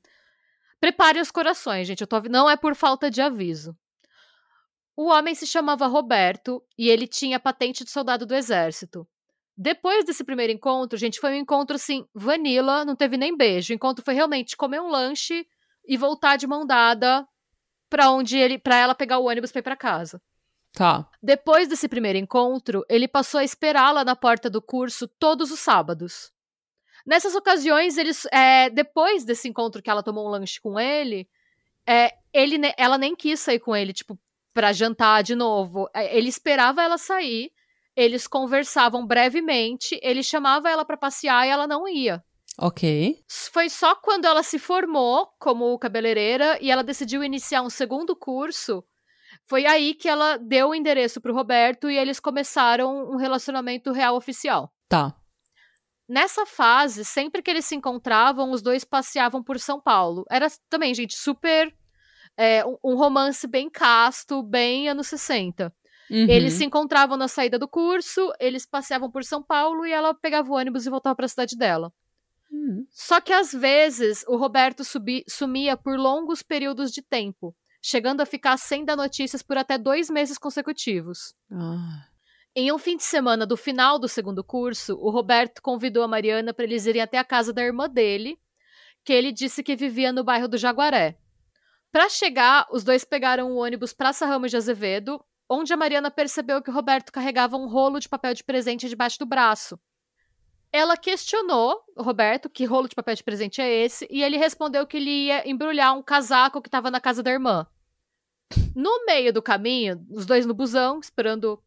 Speaker 2: Prepare os corações, gente. Eu tô, não é por falta de aviso. O homem se chamava Roberto e ele tinha patente de soldado do exército. Depois desse primeiro encontro, gente, foi um encontro assim, vanilla, não teve nem beijo. O encontro foi realmente comer um lanche e voltar de mão dada para onde ele, para ela pegar o ônibus para ir para casa.
Speaker 1: Tá.
Speaker 2: Depois desse primeiro encontro, ele passou a esperá-la na porta do curso todos os sábados. Nessas ocasiões, eles, é, depois desse encontro que ela tomou um lanche com ele, é, ele, ela nem quis sair com ele, tipo, pra jantar de novo. É, ele esperava ela sair, eles conversavam brevemente, ele chamava ela para passear e ela não ia.
Speaker 1: Ok.
Speaker 2: Foi só quando ela se formou como cabeleireira e ela decidiu iniciar um segundo curso. Foi aí que ela deu o endereço pro Roberto e eles começaram um relacionamento real oficial.
Speaker 1: Tá.
Speaker 2: Nessa fase, sempre que eles se encontravam, os dois passeavam por São Paulo. Era também, gente, super. É, um romance bem casto, bem anos 60. Uhum. Eles se encontravam na saída do curso, eles passeavam por São Paulo e ela pegava o ônibus e voltava para a cidade dela. Uhum. Só que às vezes o Roberto subi, sumia por longos períodos de tempo, chegando a ficar sem dar notícias por até dois meses consecutivos.
Speaker 1: Ah.
Speaker 2: Em um fim de semana do final do segundo curso, o Roberto convidou a Mariana para eles irem até a casa da irmã dele, que ele disse que vivia no bairro do Jaguaré. Para chegar, os dois pegaram o ônibus Praça Ramos de Azevedo, onde a Mariana percebeu que o Roberto carregava um rolo de papel de presente debaixo do braço. Ela questionou o Roberto que rolo de papel de presente é esse, e ele respondeu que ele ia embrulhar um casaco que estava na casa da irmã. No meio do caminho, os dois no busão, esperando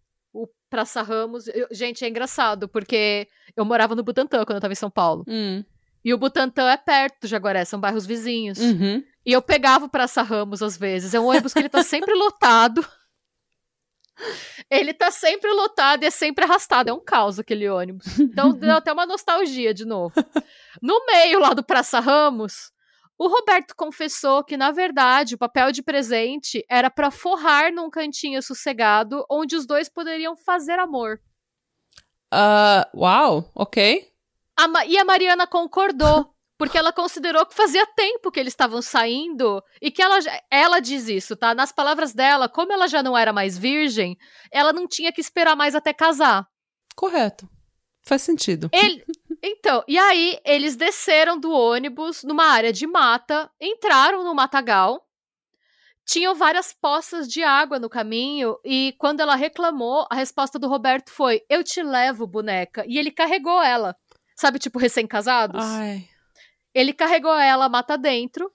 Speaker 2: Praça Ramos. Eu, gente, é engraçado, porque eu morava no Butantã quando eu tava em São Paulo.
Speaker 1: Hum.
Speaker 2: E o Butantã é perto do Jaguaré, são bairros vizinhos.
Speaker 1: Uhum.
Speaker 2: E eu pegava o Praça Ramos às vezes. É um ônibus que ele tá sempre lotado. Ele tá sempre lotado e é sempre arrastado. É um caos aquele ônibus. Então deu até uma nostalgia de novo. No meio lá do Praça Ramos, o Roberto confessou que, na verdade, o papel de presente era para forrar num cantinho sossegado onde os dois poderiam fazer amor.
Speaker 1: Uh, uau, ok.
Speaker 2: A e a Mariana concordou, porque ela considerou que fazia tempo que eles estavam saindo e que ela, ela diz isso, tá? Nas palavras dela, como ela já não era mais virgem, ela não tinha que esperar mais até casar.
Speaker 1: Correto. Faz sentido.
Speaker 2: Ele, então, e aí eles desceram do ônibus numa área de mata, entraram no matagal. Tinham várias poças de água no caminho e quando ela reclamou, a resposta do Roberto foi: "Eu te levo, boneca". E ele carregou ela. Sabe, tipo recém-casados? Ele carregou ela mata dentro.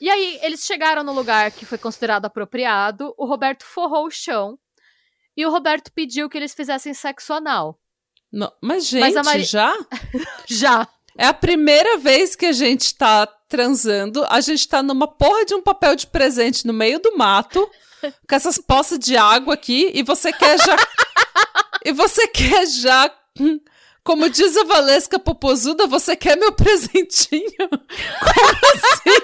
Speaker 2: E aí eles chegaram no lugar que foi considerado apropriado. O Roberto forrou o chão e o Roberto pediu que eles fizessem sexo anal.
Speaker 1: Não, mas, gente, mas Mari... já?
Speaker 2: já.
Speaker 1: É a primeira vez que a gente tá transando, a gente tá numa porra de um papel de presente no meio do mato, com essas poças de água aqui, e você quer já. e você quer já. Como diz a Valesca Popozuda, você quer meu presentinho? Como assim?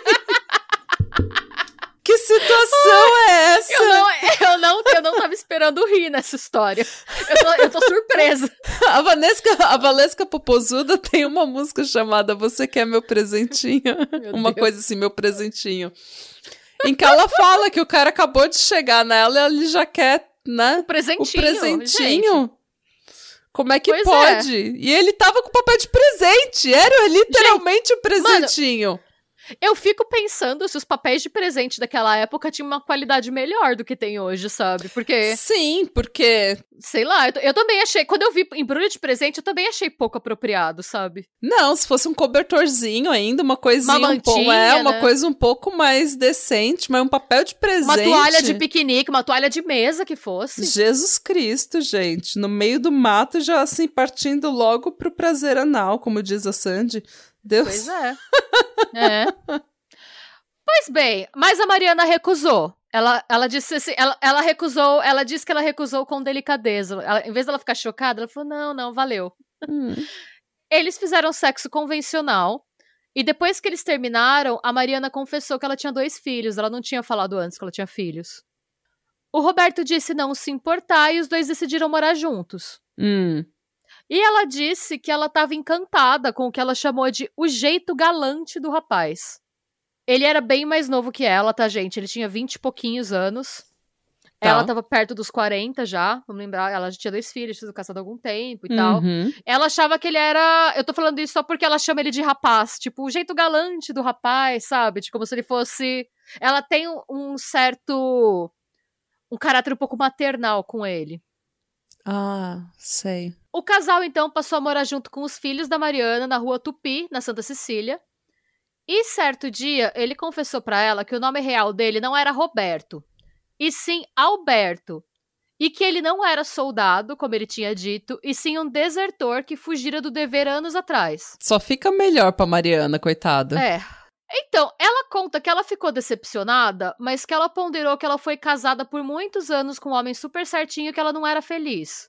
Speaker 1: Que situação é essa?
Speaker 2: Eu não, eu não, eu não tava esperando rir nessa história. Eu tô, eu tô surpresa.
Speaker 1: A Valesca, a Valesca Popozuda tem uma música chamada Você Quer Meu Presentinho? Meu uma Deus. coisa assim, meu presentinho. Em que ela fala que o cara acabou de chegar nela e ele já quer, né?
Speaker 2: O presentinho.
Speaker 1: O presentinho. Como é que pois pode? É. E ele tava com papel de presente. Era literalmente o um presentinho. Mano,
Speaker 2: eu fico pensando se os papéis de presente daquela época tinham uma qualidade melhor do que tem hoje, sabe? Porque.
Speaker 1: Sim, porque.
Speaker 2: Sei lá, eu, eu também achei. Quando eu vi embrulho de presente, eu também achei pouco apropriado, sabe?
Speaker 1: Não, se fosse um cobertorzinho ainda, uma coisinha uma mantinha, um pouco. É, uma né? coisa um pouco mais decente, mas um papel de presente. Uma
Speaker 2: toalha de piquenique, uma toalha de mesa que fosse.
Speaker 1: Jesus Cristo, gente. No meio do mato, já assim, partindo logo pro prazer anal, como diz a Sandy. Deus.
Speaker 2: Pois é. é. Pois bem, mas a Mariana recusou. Ela, ela disse assim, ela, ela recusou, ela disse que ela recusou com delicadeza. Ela, em vez dela ficar chocada, ela falou: não, não, valeu.
Speaker 1: Hum.
Speaker 2: Eles fizeram sexo convencional. E depois que eles terminaram, a Mariana confessou que ela tinha dois filhos. Ela não tinha falado antes que ela tinha filhos. O Roberto disse não se importar e os dois decidiram morar juntos.
Speaker 1: Hum.
Speaker 2: E ela disse que ela estava encantada com o que ela chamou de o jeito galante do rapaz. Ele era bem mais novo que ela, tá, gente? Ele tinha 20 e pouquinhos anos. Tá. Ela tava perto dos 40 já, vamos lembrar, ela já tinha dois filhos, tinha casado há algum tempo e uhum. tal. Ela achava que ele era. Eu tô falando isso só porque ela chama ele de rapaz. Tipo, o jeito galante do rapaz, sabe? Tipo, como se ele fosse. Ela tem um certo um caráter um pouco maternal com ele.
Speaker 1: Ah, sei.
Speaker 2: O casal então passou a morar junto com os filhos da Mariana na rua Tupi, na Santa Cecília. E certo dia, ele confessou para ela que o nome real dele não era Roberto, e sim Alberto, e que ele não era soldado, como ele tinha dito, e sim um desertor que fugira do dever anos atrás.
Speaker 1: Só fica melhor pra Mariana, coitada.
Speaker 2: É. Então, ela conta que ela ficou decepcionada, mas que ela ponderou que ela foi casada por muitos anos com um homem super certinho e que ela não era feliz.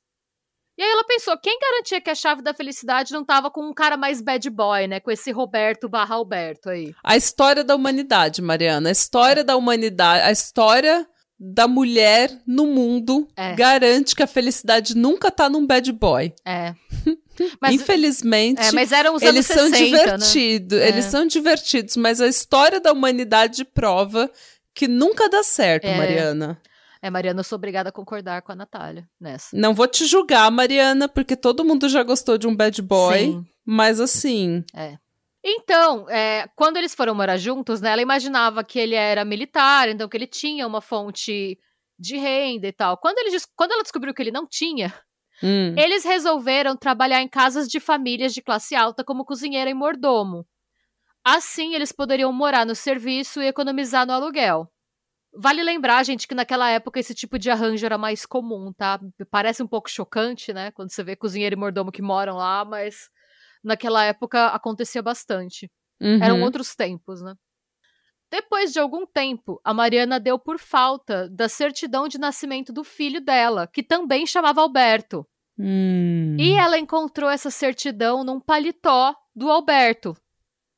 Speaker 2: E aí ela pensou, quem garantia que a chave da felicidade não tava com um cara mais bad boy, né? Com esse Roberto barra Alberto aí.
Speaker 1: A história da humanidade, Mariana. A história da humanidade. A história da mulher no mundo é. garante que a felicidade nunca tá num bad boy.
Speaker 2: É.
Speaker 1: Mas, Infelizmente,
Speaker 2: é, mas
Speaker 1: eles
Speaker 2: 60,
Speaker 1: são divertidos, né? eles é. são divertidos, mas a história da humanidade prova que nunca dá certo, é. Mariana.
Speaker 2: É, Mariana, eu sou obrigada a concordar com a Natália nessa.
Speaker 1: Não vou te julgar, Mariana, porque todo mundo já gostou de um bad boy, Sim. mas assim.
Speaker 2: É. Então, é, quando eles foram morar juntos, né, ela imaginava que ele era militar, então que ele tinha uma fonte de renda e tal. Quando, ele, quando ela descobriu que ele não tinha, hum. eles resolveram trabalhar em casas de famílias de classe alta como cozinheira e mordomo. Assim, eles poderiam morar no serviço e economizar no aluguel. Vale lembrar, gente, que naquela época esse tipo de arranjo era mais comum, tá? Parece um pouco chocante, né? Quando você vê cozinheiro e mordomo que moram lá, mas naquela época acontecia bastante. Uhum. Eram outros tempos, né? Depois de algum tempo, a Mariana deu por falta da certidão de nascimento do filho dela, que também chamava Alberto.
Speaker 1: Hum.
Speaker 2: E ela encontrou essa certidão num paletó do Alberto,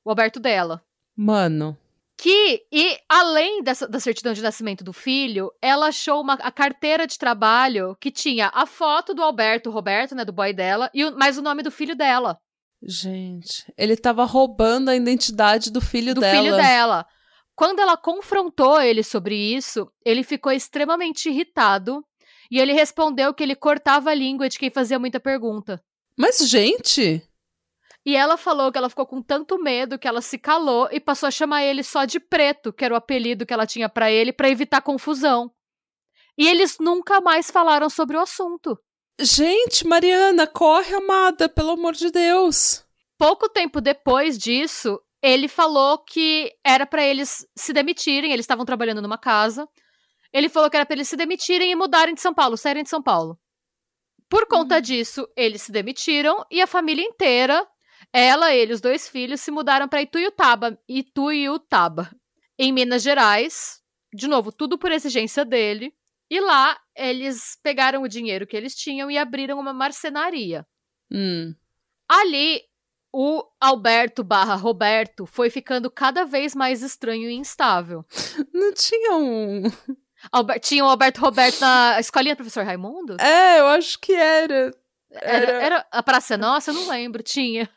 Speaker 2: o Alberto dela.
Speaker 1: Mano.
Speaker 2: Que, e além dessa, da certidão de nascimento do filho, ela achou uma, a carteira de trabalho que tinha a foto do Alberto Roberto, né, do boy dela, e o, mais o nome do filho dela.
Speaker 1: Gente, ele tava roubando a identidade do filho
Speaker 2: do
Speaker 1: dela.
Speaker 2: Do filho dela. Quando ela confrontou ele sobre isso, ele ficou extremamente irritado e ele respondeu que ele cortava a língua de quem fazia muita pergunta.
Speaker 1: Mas, gente.
Speaker 2: E ela falou que ela ficou com tanto medo que ela se calou e passou a chamar ele só de preto, que era o apelido que ela tinha para ele, para evitar confusão. E eles nunca mais falaram sobre o assunto.
Speaker 1: Gente, Mariana, corre, amada, pelo amor de Deus.
Speaker 2: Pouco tempo depois disso, ele falou que era para eles se demitirem, eles estavam trabalhando numa casa. Ele falou que era para eles se demitirem e mudarem de São Paulo, saírem de São Paulo. Por conta hum. disso, eles se demitiram e a família inteira, ela, ele, os dois filhos, se mudaram para Ituiutaba, Ituiutaba, em Minas Gerais. De novo, tudo por exigência dele. E lá eles pegaram o dinheiro que eles tinham e abriram uma marcenaria.
Speaker 1: Hum.
Speaker 2: Ali, o Alberto barra Roberto foi ficando cada vez mais estranho e instável.
Speaker 1: Não tinha um.
Speaker 2: Albert, tinha o Alberto Roberto na escolinha do professor Raimundo?
Speaker 1: É, eu acho que era.
Speaker 2: Era, era, era a Praça Nossa? Eu não lembro. Tinha.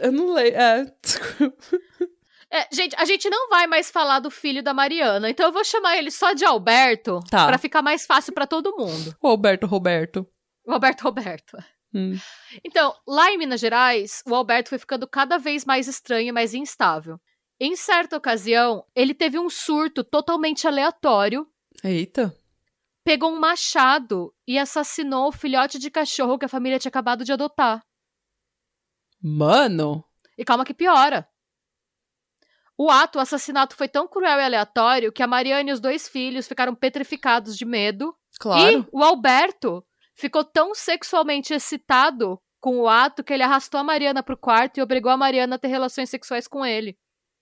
Speaker 1: Eu não lembro. É.
Speaker 2: É, gente, a gente não vai mais falar do filho da Mariana, então eu vou chamar ele só de Alberto,
Speaker 1: tá.
Speaker 2: para ficar mais fácil para todo mundo.
Speaker 1: O Alberto Roberto.
Speaker 2: O Alberto Roberto.
Speaker 1: Hum.
Speaker 2: Então, lá em Minas Gerais, o Alberto foi ficando cada vez mais estranho e mais instável. Em certa ocasião, ele teve um surto totalmente aleatório.
Speaker 1: Eita.
Speaker 2: Pegou um machado e assassinou o filhote de cachorro que a família tinha acabado de adotar.
Speaker 1: Mano!
Speaker 2: E calma que piora. O ato, o assassinato foi tão cruel e aleatório que a Mariana e os dois filhos ficaram petrificados de medo.
Speaker 1: Claro.
Speaker 2: E o Alberto ficou tão sexualmente excitado com o ato que ele arrastou a Mariana pro quarto e obrigou a Mariana a ter relações sexuais com ele.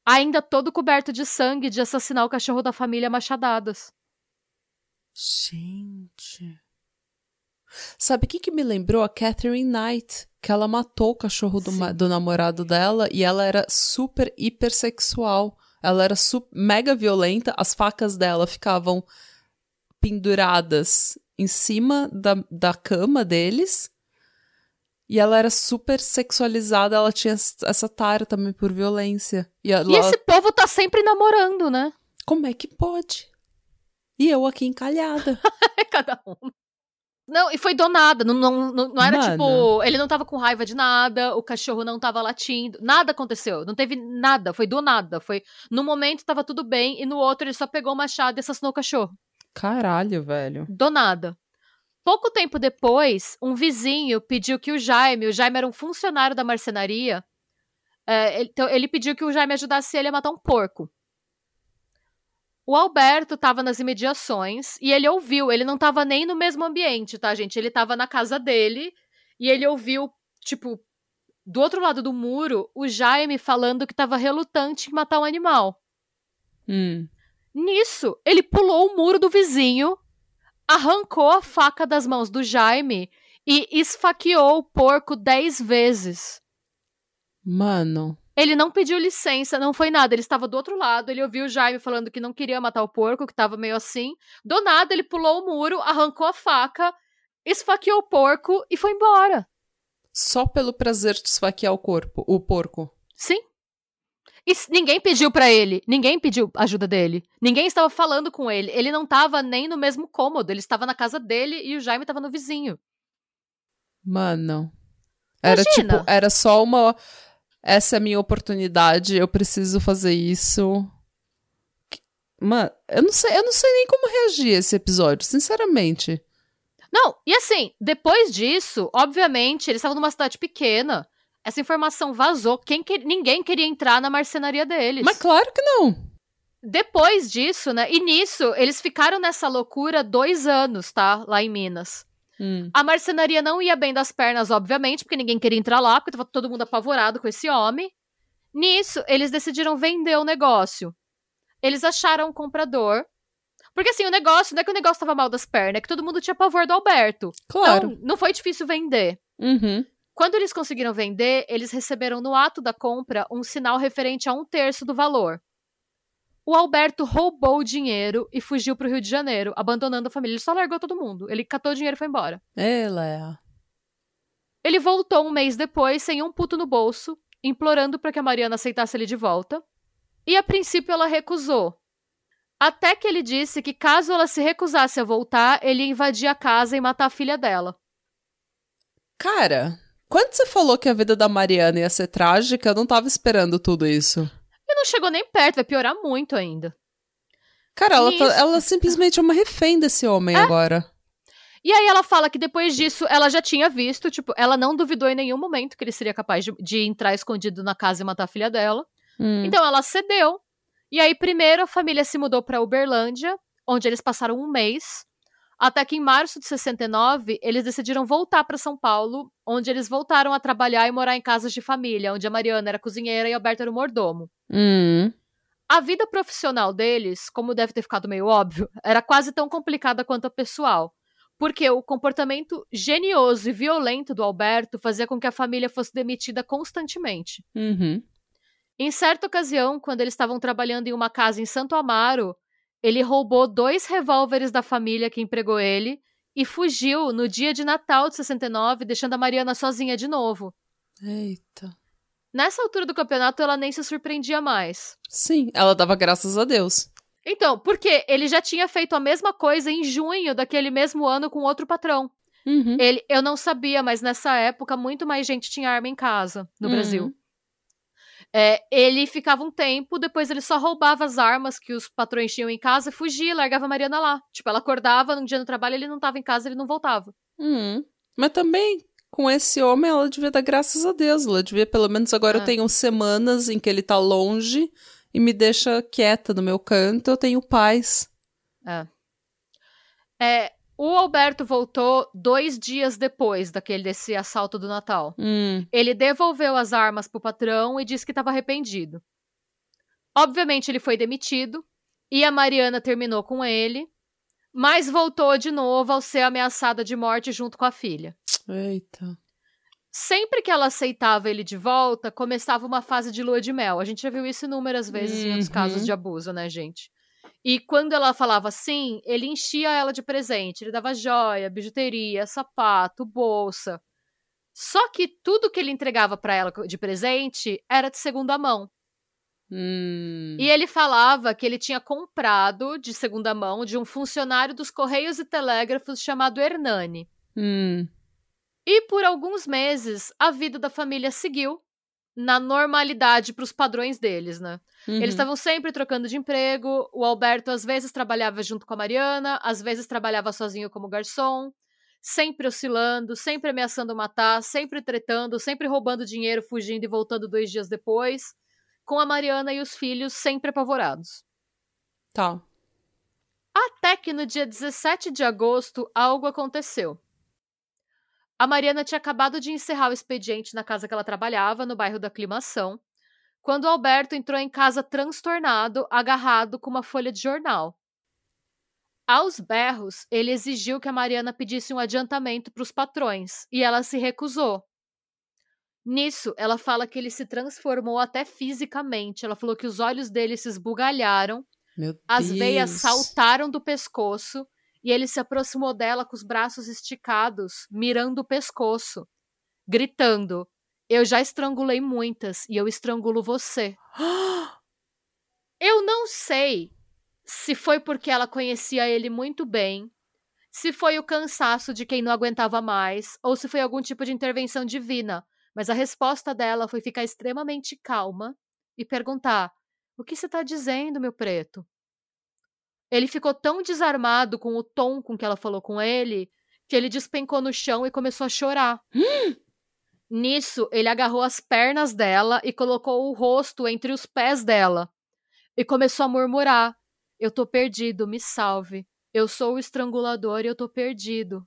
Speaker 2: Ainda todo coberto de sangue de assassinar o cachorro da família machadadas.
Speaker 1: Gente. Sabe o que, que me lembrou? A Catherine Knight que ela matou o cachorro do, do namorado dela e ela era super hipersexual. Ela era mega violenta, as facas dela ficavam penduradas em cima da, da cama deles. E ela era super sexualizada, ela tinha essa tara também por violência. E, ela...
Speaker 2: e esse povo tá sempre namorando, né?
Speaker 1: Como é que pode? E eu aqui encalhada.
Speaker 2: Cada um. Não, e foi do nada. Não, não, não, não era tipo. Ele não tava com raiva de nada, o cachorro não tava latindo. Nada aconteceu. Não teve nada. Foi do nada. Foi. No momento tava tudo bem, e no outro ele só pegou o machado e assassinou o cachorro.
Speaker 1: Caralho, velho.
Speaker 2: Do nada. Pouco tempo depois, um vizinho pediu que o Jaime, o Jaime era um funcionário da marcenaria, é, então ele pediu que o Jaime ajudasse ele a matar um porco. O Alberto estava nas imediações e ele ouviu, ele não estava nem no mesmo ambiente, tá, gente? Ele estava na casa dele e ele ouviu, tipo, do outro lado do muro, o Jaime falando que estava relutante em matar um animal.
Speaker 1: Hum.
Speaker 2: Nisso, ele pulou o muro do vizinho, arrancou a faca das mãos do Jaime e esfaqueou o porco dez vezes.
Speaker 1: Mano.
Speaker 2: Ele não pediu licença, não foi nada. Ele estava do outro lado, ele ouviu o Jaime falando que não queria matar o porco, que estava meio assim. Do nada, ele pulou o muro, arrancou a faca, esfaqueou o porco e foi embora.
Speaker 1: Só pelo prazer de esfaquear o corpo, o porco.
Speaker 2: Sim. E ninguém pediu para ele, ninguém pediu ajuda dele. Ninguém estava falando com ele. Ele não estava nem no mesmo cômodo, ele estava na casa dele e o Jaime estava no vizinho.
Speaker 1: Mano. Era Imagina. tipo, era só uma essa é a minha oportunidade, eu preciso fazer isso. Mano, eu não sei, eu não sei nem como reagir a esse episódio, sinceramente.
Speaker 2: Não, e assim, depois disso, obviamente, eles estavam numa cidade pequena. Essa informação vazou. Quem que... Ninguém queria entrar na marcenaria deles.
Speaker 1: Mas claro que não.
Speaker 2: Depois disso, né? E nisso, eles ficaram nessa loucura dois anos, tá? Lá em Minas.
Speaker 1: Hum.
Speaker 2: A marcenaria não ia bem das pernas, obviamente, porque ninguém queria entrar lá, porque tava todo mundo apavorado com esse homem. Nisso, eles decidiram vender o negócio. Eles acharam um comprador. Porque assim, o negócio, não é que o negócio tava mal das pernas, é que todo mundo tinha pavor do Alberto.
Speaker 1: Claro.
Speaker 2: Então, não foi difícil vender.
Speaker 1: Uhum.
Speaker 2: Quando eles conseguiram vender, eles receberam no ato da compra um sinal referente a um terço do valor. O Alberto roubou o dinheiro e fugiu pro Rio de Janeiro, abandonando a família. Ele só largou todo mundo. Ele catou o dinheiro e foi embora.
Speaker 1: Ela.
Speaker 2: Ele voltou um mês depois, sem um puto no bolso, implorando para que a Mariana aceitasse ele de volta. E a princípio ela recusou. Até que ele disse que caso ela se recusasse a voltar, ele ia invadir a casa e matar a filha dela.
Speaker 1: Cara, quando você falou que a vida da Mariana ia ser trágica, eu não tava esperando tudo isso.
Speaker 2: E não chegou nem perto, vai piorar muito ainda.
Speaker 1: Cara, ela, tá, ela simplesmente é uma refém desse homem é? agora.
Speaker 2: E aí ela fala que depois disso ela já tinha visto, tipo, ela não duvidou em nenhum momento que ele seria capaz de, de entrar escondido na casa e matar a filha dela.
Speaker 1: Hum.
Speaker 2: Então ela cedeu. E aí primeiro a família se mudou para Uberlândia, onde eles passaram um mês. Até que em março de 69, eles decidiram voltar para São Paulo, onde eles voltaram a trabalhar e morar em casas de família, onde a Mariana era cozinheira e Alberto era o mordomo.
Speaker 1: Hum.
Speaker 2: A vida profissional deles, como deve ter ficado meio óbvio, era quase tão complicada quanto a pessoal. Porque o comportamento genioso e violento do Alberto fazia com que a família fosse demitida constantemente.
Speaker 1: Uhum.
Speaker 2: Em certa ocasião, quando eles estavam trabalhando em uma casa em Santo Amaro, ele roubou dois revólveres da família que empregou ele e fugiu no dia de Natal de 69, deixando a Mariana sozinha de novo.
Speaker 1: Eita.
Speaker 2: Nessa altura do campeonato, ela nem se surpreendia mais.
Speaker 1: Sim, ela dava graças a Deus.
Speaker 2: Então, porque ele já tinha feito a mesma coisa em junho daquele mesmo ano com outro patrão.
Speaker 1: Uhum.
Speaker 2: Ele, eu não sabia, mas nessa época muito mais gente tinha arma em casa no uhum. Brasil. É, ele ficava um tempo, depois ele só roubava as armas que os patrões tinham em casa, fugia, largava a Mariana lá. Tipo, ela acordava num dia no trabalho, ele não tava em casa, ele não voltava.
Speaker 1: Uhum. Mas também, com esse homem, ela devia dar graças a Deus. Ela devia, pelo menos agora, é. eu tenho semanas em que ele tá longe e me deixa quieta no meu canto, eu tenho paz.
Speaker 2: É. É, o Alberto voltou dois dias depois daquele desse assalto do Natal.
Speaker 1: Hum.
Speaker 2: Ele devolveu as armas pro patrão e disse que estava arrependido. Obviamente ele foi demitido e a Mariana terminou com ele, mas voltou de novo ao ser ameaçada de morte junto com a filha.
Speaker 1: Eita.
Speaker 2: Sempre que ela aceitava ele de volta, começava uma fase de lua de mel. A gente já viu isso inúmeras vezes uhum. em outros casos uhum. de abuso, né, gente? E quando ela falava sim, ele enchia ela de presente. Ele dava joia, bijuteria, sapato, bolsa. Só que tudo que ele entregava para ela de presente era de segunda mão.
Speaker 1: Hum.
Speaker 2: E ele falava que ele tinha comprado de segunda mão de um funcionário dos Correios e Telégrafos chamado Hernani.
Speaker 1: Hum.
Speaker 2: E por alguns meses, a vida da família seguiu. Na normalidade para os padrões deles, né? Uhum. Eles estavam sempre trocando de emprego. O Alberto às vezes trabalhava junto com a Mariana, às vezes trabalhava sozinho como garçom, sempre oscilando, sempre ameaçando matar, sempre tretando, sempre roubando dinheiro, fugindo e voltando dois dias depois, com a Mariana e os filhos sempre apavorados.
Speaker 1: Tá.
Speaker 2: Até que no dia 17 de agosto algo aconteceu. A Mariana tinha acabado de encerrar o expediente na casa que ela trabalhava, no bairro da Aclimação, quando Alberto entrou em casa transtornado, agarrado com uma folha de jornal. Aos berros, ele exigiu que a Mariana pedisse um adiantamento para os patrões, e ela se recusou. Nisso, ela fala que ele se transformou até fisicamente. Ela falou que os olhos dele se esbugalharam, as veias saltaram do pescoço e ele se aproximou dela com os braços esticados, mirando o pescoço, gritando: Eu já estrangulei muitas e eu estrangulo você. eu não sei se foi porque ela conhecia ele muito bem, se foi o cansaço de quem não aguentava mais, ou se foi algum tipo de intervenção divina, mas a resposta dela foi ficar extremamente calma e perguntar: O que você está dizendo, meu preto? Ele ficou tão desarmado com o tom com que ela falou com ele que ele despencou no chão e começou a chorar. Nisso, ele agarrou as pernas dela e colocou o rosto entre os pés dela e começou a murmurar: Eu tô perdido, me salve. Eu sou o estrangulador e eu tô perdido.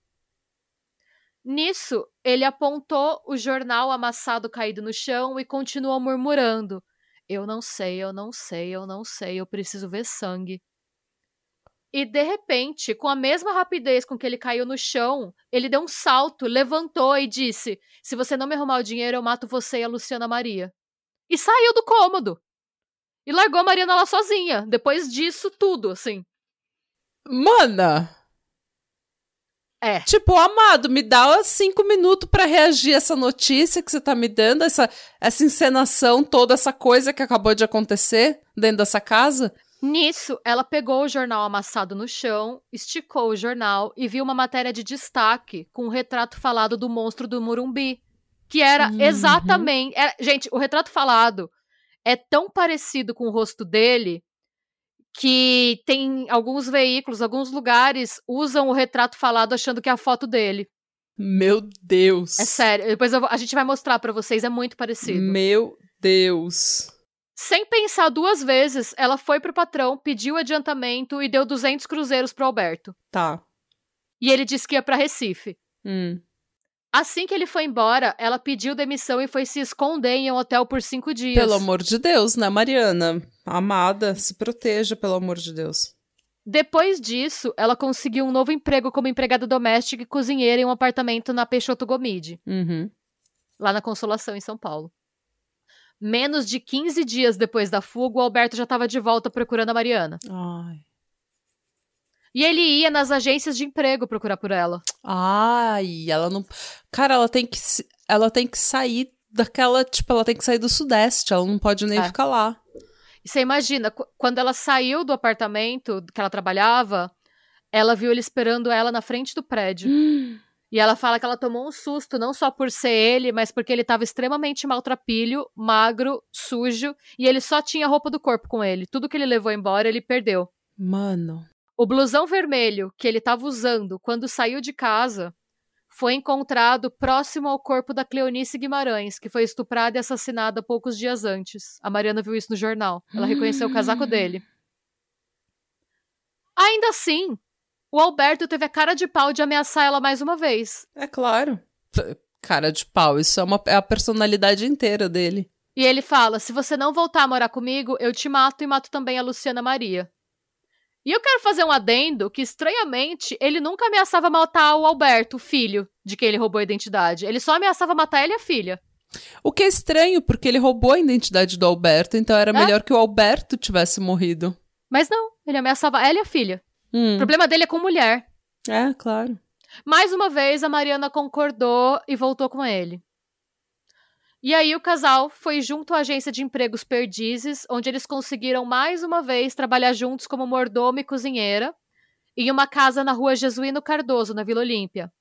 Speaker 2: Nisso, ele apontou o jornal amassado caído no chão e continuou murmurando: Eu não sei, eu não sei, eu não sei, eu preciso ver sangue. E de repente, com a mesma rapidez com que ele caiu no chão, ele deu um salto, levantou e disse: Se você não me arrumar o dinheiro, eu mato você e a Luciana Maria. E saiu do cômodo. E largou a Mariana lá sozinha. Depois disso, tudo, assim.
Speaker 1: Mana!
Speaker 2: É.
Speaker 1: Tipo, amado, me dá cinco minutos para reagir a essa notícia que você tá me dando, essa, essa encenação, toda essa coisa que acabou de acontecer dentro dessa casa.
Speaker 2: Nisso, ela pegou o jornal amassado no chão, esticou o jornal e viu uma matéria de destaque com o um retrato falado do monstro do Murumbi. Que era uhum. exatamente. Era, gente, o retrato falado é tão parecido com o rosto dele que tem alguns veículos, alguns lugares usam o retrato falado achando que é a foto dele.
Speaker 1: Meu Deus.
Speaker 2: É sério. Depois a gente vai mostrar para vocês, é muito parecido.
Speaker 1: Meu Deus.
Speaker 2: Sem pensar duas vezes, ela foi pro patrão, pediu adiantamento e deu 200 cruzeiros pro Alberto.
Speaker 1: Tá.
Speaker 2: E ele disse que ia pra Recife.
Speaker 1: Hum.
Speaker 2: Assim que ele foi embora, ela pediu demissão e foi se esconder em um hotel por cinco dias.
Speaker 1: Pelo amor de Deus, né, Mariana? Amada, se proteja, pelo amor de Deus.
Speaker 2: Depois disso, ela conseguiu um novo emprego como empregada doméstica e cozinheira em um apartamento na Peixoto Gomide.
Speaker 1: Uhum.
Speaker 2: Lá na Consolação, em São Paulo. Menos de 15 dias depois da fuga, o Alberto já estava de volta procurando a Mariana.
Speaker 1: Ai.
Speaker 2: E ele ia nas agências de emprego procurar por ela.
Speaker 1: Ai, ela não. Cara, ela tem que ela tem que sair daquela, tipo, ela tem que sair do sudeste, ela não pode nem é. ficar lá.
Speaker 2: E você imagina, quando ela saiu do apartamento que ela trabalhava, ela viu ele esperando ela na frente do prédio. E ela fala que ela tomou um susto, não só por ser ele, mas porque ele estava extremamente maltrapilho, magro, sujo, e ele só tinha roupa do corpo com ele. Tudo que ele levou embora, ele perdeu.
Speaker 1: Mano.
Speaker 2: O blusão vermelho que ele estava usando quando saiu de casa foi encontrado próximo ao corpo da Cleonice Guimarães, que foi estuprada e assassinada poucos dias antes. A Mariana viu isso no jornal. Ela reconheceu o casaco dele. Ainda assim, o Alberto teve a cara de pau de ameaçar ela mais uma vez.
Speaker 1: É claro. Cara de pau, isso é, uma, é a personalidade inteira dele.
Speaker 2: E ele fala: se você não voltar a morar comigo, eu te mato e mato também a Luciana Maria. E eu quero fazer um adendo que, estranhamente, ele nunca ameaçava matar o Alberto, o filho de quem ele roubou a identidade. Ele só ameaçava matar ela e a filha.
Speaker 1: O que é estranho, porque ele roubou a identidade do Alberto, então era é? melhor que o Alberto tivesse morrido.
Speaker 2: Mas não, ele ameaçava ela e a filha.
Speaker 1: Hum.
Speaker 2: O problema dele é com mulher.
Speaker 1: É, claro.
Speaker 2: Mais uma vez, a Mariana concordou e voltou com ele. E aí o casal foi junto à agência de empregos Perdizes, onde eles conseguiram mais uma vez trabalhar juntos como mordomo e cozinheira, em uma casa na rua Jesuíno Cardoso, na Vila Olímpia.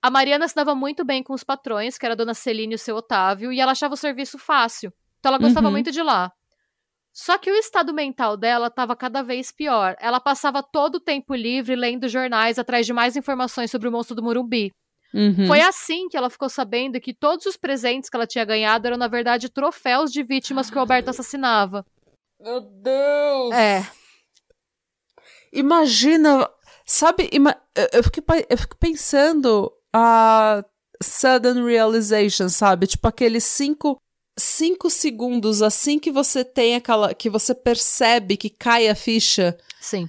Speaker 2: A Mariana se dava muito bem com os patrões, que era a dona Celine e o seu Otávio, e ela achava o serviço fácil. Então ela gostava uhum. muito de lá. Só que o estado mental dela estava cada vez pior. Ela passava todo o tempo livre lendo jornais atrás de mais informações sobre o monstro do Morumbi. Uhum. Foi assim que ela ficou sabendo que todos os presentes que ela tinha ganhado eram, na verdade, troféus de vítimas que o Alberto assassinava.
Speaker 1: Meu Deus!
Speaker 2: É.
Speaker 1: Imagina. Sabe, ima eu, fico, eu fico pensando a sudden realization, sabe? Tipo aqueles cinco cinco segundos assim que você tem aquela. que você percebe que cai a ficha.
Speaker 2: Sim.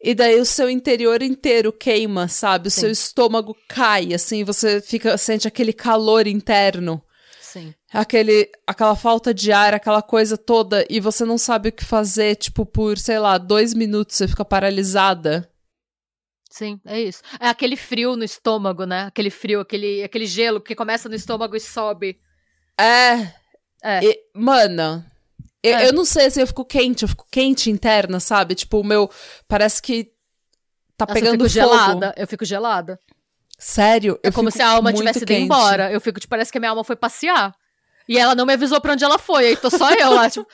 Speaker 1: E daí o seu interior inteiro queima, sabe? O Sim. seu estômago cai, assim, você fica sente aquele calor interno.
Speaker 2: Sim.
Speaker 1: Aquele, aquela falta de ar, aquela coisa toda, e você não sabe o que fazer, tipo, por, sei lá, dois minutos, você fica paralisada.
Speaker 2: Sim, é isso. É aquele frio no estômago, né? Aquele frio, aquele, aquele gelo que começa no estômago e sobe.
Speaker 1: É, é. E, mano, eu, é. eu não sei se assim, eu fico quente, eu fico quente interna, sabe? Tipo, o meu. Parece que tá Nossa, pegando eu
Speaker 2: fogo. gelada. Eu fico gelada.
Speaker 1: Sério?
Speaker 2: É como se a alma tivesse ido embora. Eu fico, tipo, parece que a minha alma foi passear. E ela não me avisou pra onde ela foi. Aí tô só eu lá, tipo.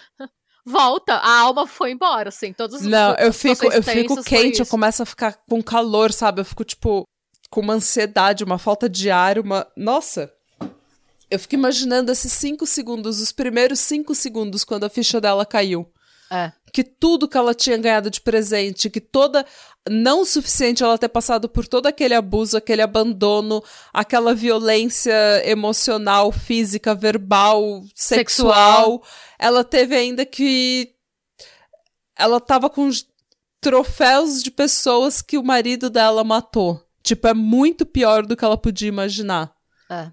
Speaker 2: Volta, a alma foi embora, assim, todos os
Speaker 1: Não, eu fico, eu fico quente, eu começo a ficar com calor, sabe? Eu fico, tipo, com uma ansiedade, uma falta de ar, uma. Nossa! Eu fico imaginando esses cinco segundos, os primeiros cinco segundos, quando a ficha dela caiu.
Speaker 2: É.
Speaker 1: Que tudo que ela tinha ganhado de presente, que toda. Não o suficiente ela ter passado por todo aquele abuso, aquele abandono, aquela violência emocional, física, verbal, sexual. sexual. Ela teve ainda que. Ela tava com troféus de pessoas que o marido dela matou. Tipo, é muito pior do que ela podia imaginar.
Speaker 2: É.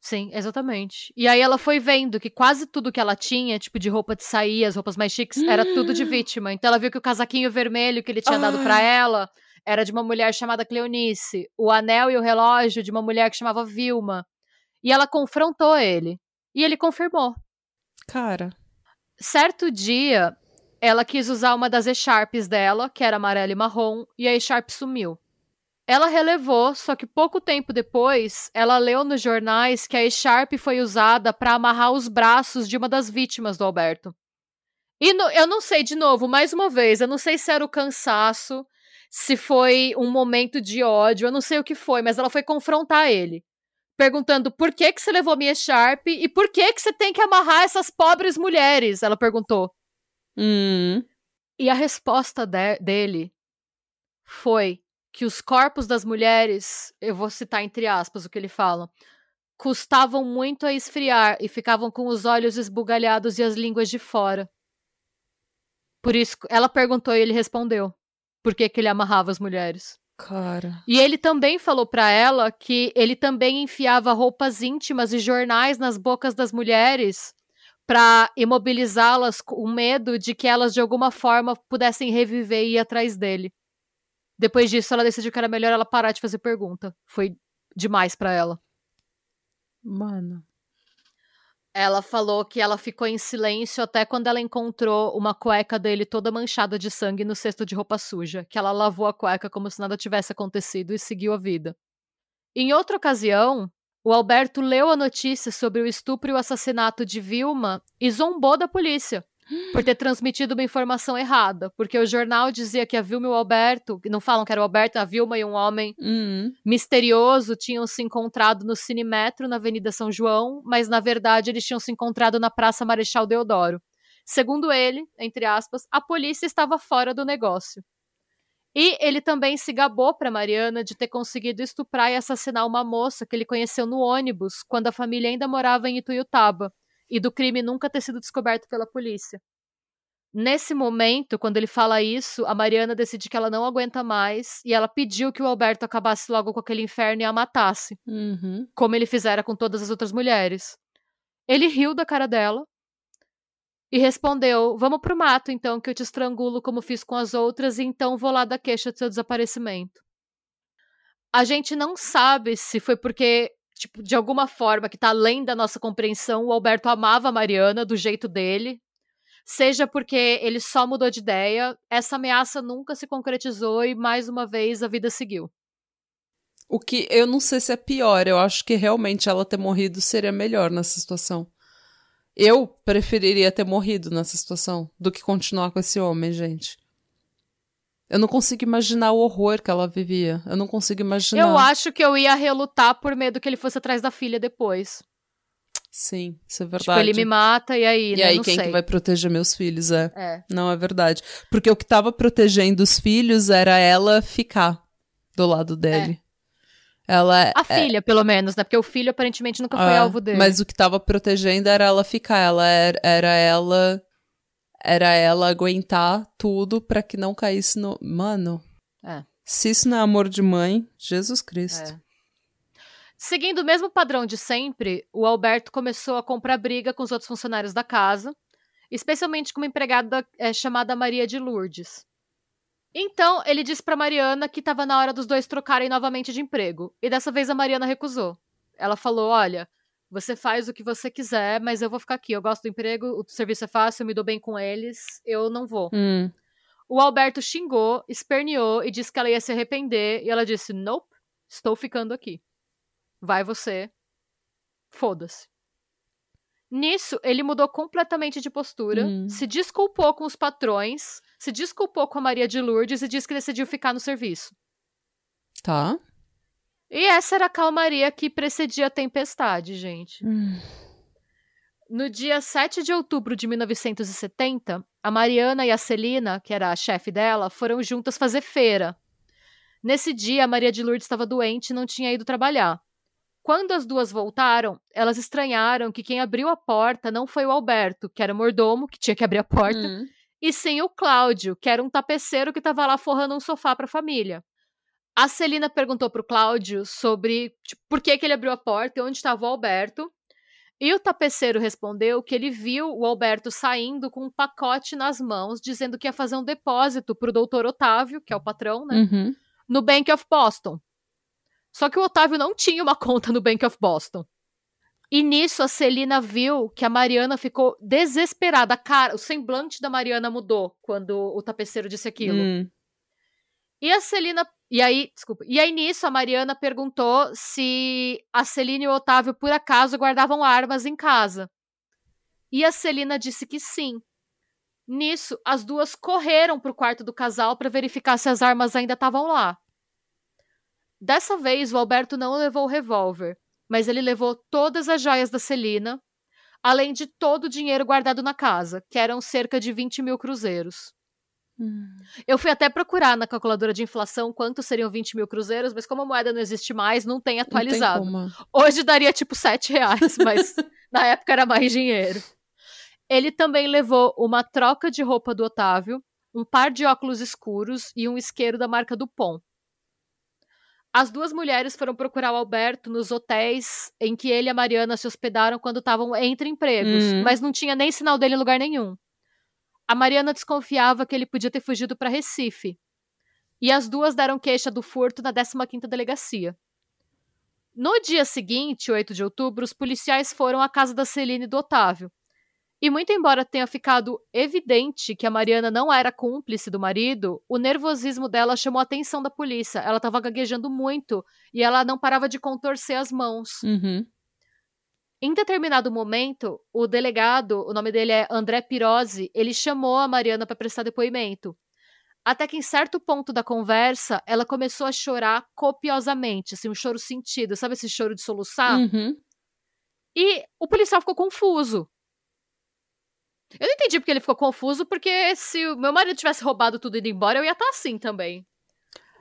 Speaker 2: Sim, exatamente. E aí ela foi vendo que quase tudo que ela tinha, tipo de roupa de sair, as roupas mais chiques, era tudo de vítima. Então ela viu que o casaquinho vermelho que ele tinha dado para ela era de uma mulher chamada Cleonice, o anel e o relógio de uma mulher que chamava Vilma. E ela confrontou ele. E ele confirmou.
Speaker 1: Cara.
Speaker 2: Certo dia, ela quis usar uma das echarpes dela, que era amarela e marrom, e a echarpe sumiu. Ela relevou, só que pouco tempo depois, ela leu nos jornais que a Echarpe foi usada para amarrar os braços de uma das vítimas do Alberto. E no, eu não sei, de novo, mais uma vez, eu não sei se era o cansaço, se foi um momento de ódio, eu não sei o que foi, mas ela foi confrontar ele. Perguntando por que que você levou minha Sharp e por que que você tem que amarrar essas pobres mulheres? Ela perguntou.
Speaker 1: Hum.
Speaker 2: E a resposta de dele foi: que os corpos das mulheres, eu vou citar entre aspas o que ele fala, custavam muito a esfriar e ficavam com os olhos esbugalhados e as línguas de fora. Por isso, ela perguntou e ele respondeu por que, que ele amarrava as mulheres.
Speaker 1: Cara.
Speaker 2: E ele também falou para ela que ele também enfiava roupas íntimas e jornais nas bocas das mulheres para imobilizá-las com medo de que elas de alguma forma pudessem reviver e ir atrás dele. Depois disso, ela decidiu que era melhor ela parar de fazer pergunta. Foi demais para ela.
Speaker 1: Mano.
Speaker 2: Ela falou que ela ficou em silêncio até quando ela encontrou uma cueca dele toda manchada de sangue no cesto de roupa suja, que ela lavou a cueca como se nada tivesse acontecido e seguiu a vida. Em outra ocasião, o Alberto leu a notícia sobre o estupro e o assassinato de Vilma e zombou da polícia, por ter transmitido uma informação errada. Porque o jornal dizia que a Vilma e o Alberto, não falam que era o Alberto, a Vilma e um homem
Speaker 1: uhum.
Speaker 2: misterioso tinham se encontrado no Cinemetro, na Avenida São João, mas na verdade eles tinham se encontrado na Praça Marechal Deodoro. Segundo ele, entre aspas, a polícia estava fora do negócio. E ele também se gabou para Mariana de ter conseguido estuprar e assassinar uma moça que ele conheceu no ônibus quando a família ainda morava em Ituiutaba e do crime nunca ter sido descoberto pela polícia. Nesse momento, quando ele fala isso, a Mariana decide que ela não aguenta mais e ela pediu que o Alberto acabasse logo com aquele inferno e a matasse,
Speaker 1: uhum.
Speaker 2: como ele fizera com todas as outras mulheres. Ele riu da cara dela e respondeu: Vamos pro mato então, que eu te estrangulo como fiz com as outras, e então vou lá dar queixa do seu desaparecimento. A gente não sabe se foi porque tipo, de alguma forma que tá além da nossa compreensão, o Alberto amava a Mariana do jeito dele, seja porque ele só mudou de ideia, essa ameaça nunca se concretizou e mais uma vez a vida seguiu.
Speaker 1: O que eu não sei se é pior, eu acho que realmente ela ter morrido seria melhor nessa situação. Eu preferiria ter morrido nessa situação do que continuar com esse homem, gente. Eu não consigo imaginar o horror que ela vivia. Eu não consigo imaginar.
Speaker 2: Eu acho que eu ia relutar por medo que ele fosse atrás da filha depois.
Speaker 1: Sim, isso é verdade.
Speaker 2: Tipo, ele me mata e aí,
Speaker 1: E
Speaker 2: né?
Speaker 1: aí,
Speaker 2: não
Speaker 1: quem
Speaker 2: sei.
Speaker 1: que vai proteger meus filhos? É.
Speaker 2: É.
Speaker 1: Não, é verdade. Porque o que tava protegendo os filhos era ela ficar do lado dele. Ela.
Speaker 2: A filha, pelo menos, né? Porque o filho aparentemente nunca foi
Speaker 1: é,
Speaker 2: alvo dele.
Speaker 1: Mas o que tava protegendo era ela ficar. Ela era, era ela. Era ela aguentar tudo pra que não caísse no. Mano.
Speaker 2: É.
Speaker 1: Se isso não é amor de mãe, Jesus Cristo.
Speaker 2: É. Seguindo o mesmo padrão de sempre, o Alberto começou a comprar briga com os outros funcionários da casa, especialmente com uma empregada é, chamada Maria de Lourdes. Então, ele disse para Mariana que estava na hora dos dois trocarem novamente de emprego, e dessa vez a Mariana recusou. Ela falou: Olha, você faz o que você quiser, mas eu vou ficar aqui. Eu gosto do emprego, o serviço é fácil, eu me dou bem com eles, eu não vou.
Speaker 1: Hum.
Speaker 2: O Alberto xingou, esperneou e disse que ela ia se arrepender. E ela disse: Nope, estou ficando aqui. Vai você. Foda-se. Nisso, ele mudou completamente de postura,
Speaker 1: Hum.
Speaker 2: se desculpou com os patrões, se desculpou com a Maria de Lourdes e disse que decidiu ficar no serviço.
Speaker 1: Tá.
Speaker 2: E essa era a calmaria que precedia a tempestade, gente. No dia 7 de outubro de 1970, a Mariana e a Celina, que era a chefe dela, foram juntas fazer feira. Nesse dia, a Maria de Lourdes estava doente e não tinha ido trabalhar. Quando as duas voltaram, elas estranharam que quem abriu a porta não foi o Alberto, que era mordomo, que tinha que abrir a porta,
Speaker 1: Hum.
Speaker 2: e sim o Cláudio, que era um tapeceiro que estava lá forrando um sofá para a família. A Celina perguntou pro Cláudio sobre tipo, por que, que ele abriu a porta e onde estava o Alberto. E o tapeceiro respondeu que ele viu o Alberto saindo com um pacote nas mãos, dizendo que ia fazer um depósito pro doutor Otávio, que é o patrão, né?
Speaker 1: Uhum.
Speaker 2: No Bank of Boston. Só que o Otávio não tinha uma conta no Bank of Boston. E nisso a Celina viu que a Mariana ficou desesperada. Cara, o semblante da Mariana mudou quando o tapeceiro disse aquilo.
Speaker 1: Hum.
Speaker 2: E a Celina. E aí, desculpa. E aí nisso a Mariana perguntou se a Celina e o Otávio, por acaso, guardavam armas em casa. E a Celina disse que sim. Nisso, as duas correram pro quarto do casal para verificar se as armas ainda estavam lá. Dessa vez, o Alberto não levou o revólver, mas ele levou todas as joias da Celina, além de todo o dinheiro guardado na casa, que eram cerca de 20 mil cruzeiros. Eu fui até procurar na calculadora de inflação quanto seriam 20 mil cruzeiros, mas como a moeda não existe mais, não tem atualizado.
Speaker 1: Não tem.
Speaker 2: Hoje daria tipo 7 reais, mas na época era mais dinheiro. Ele também levou uma troca de roupa do Otávio, um par de óculos escuros e um isqueiro da marca Dupont. As duas mulheres foram procurar o Alberto nos hotéis em que ele e a Mariana se hospedaram quando estavam entre empregos,
Speaker 1: Uhum.
Speaker 2: mas não tinha nem sinal dele em lugar nenhum. A Mariana desconfiava que ele podia ter fugido para Recife. E as duas deram queixa do furto na 15ª delegacia. No dia seguinte, 8 de outubro, os policiais foram à casa da Celine e do Otávio. E muito embora tenha ficado evidente que a Mariana não era cúmplice do marido, o nervosismo dela chamou a atenção da polícia. Ela estava gaguejando muito e ela não parava de contorcer as mãos.
Speaker 1: Uhum.
Speaker 2: Em determinado momento, o delegado, o nome dele é André Pirozzi, ele chamou a Mariana para prestar depoimento. Até que em certo ponto da conversa, ela começou a chorar copiosamente, assim, um choro sentido, sabe esse choro de soluçar?
Speaker 1: Uhum.
Speaker 2: E o policial ficou confuso. Eu não entendi porque ele ficou confuso, porque se o meu marido tivesse roubado tudo e ido embora, eu ia estar assim também.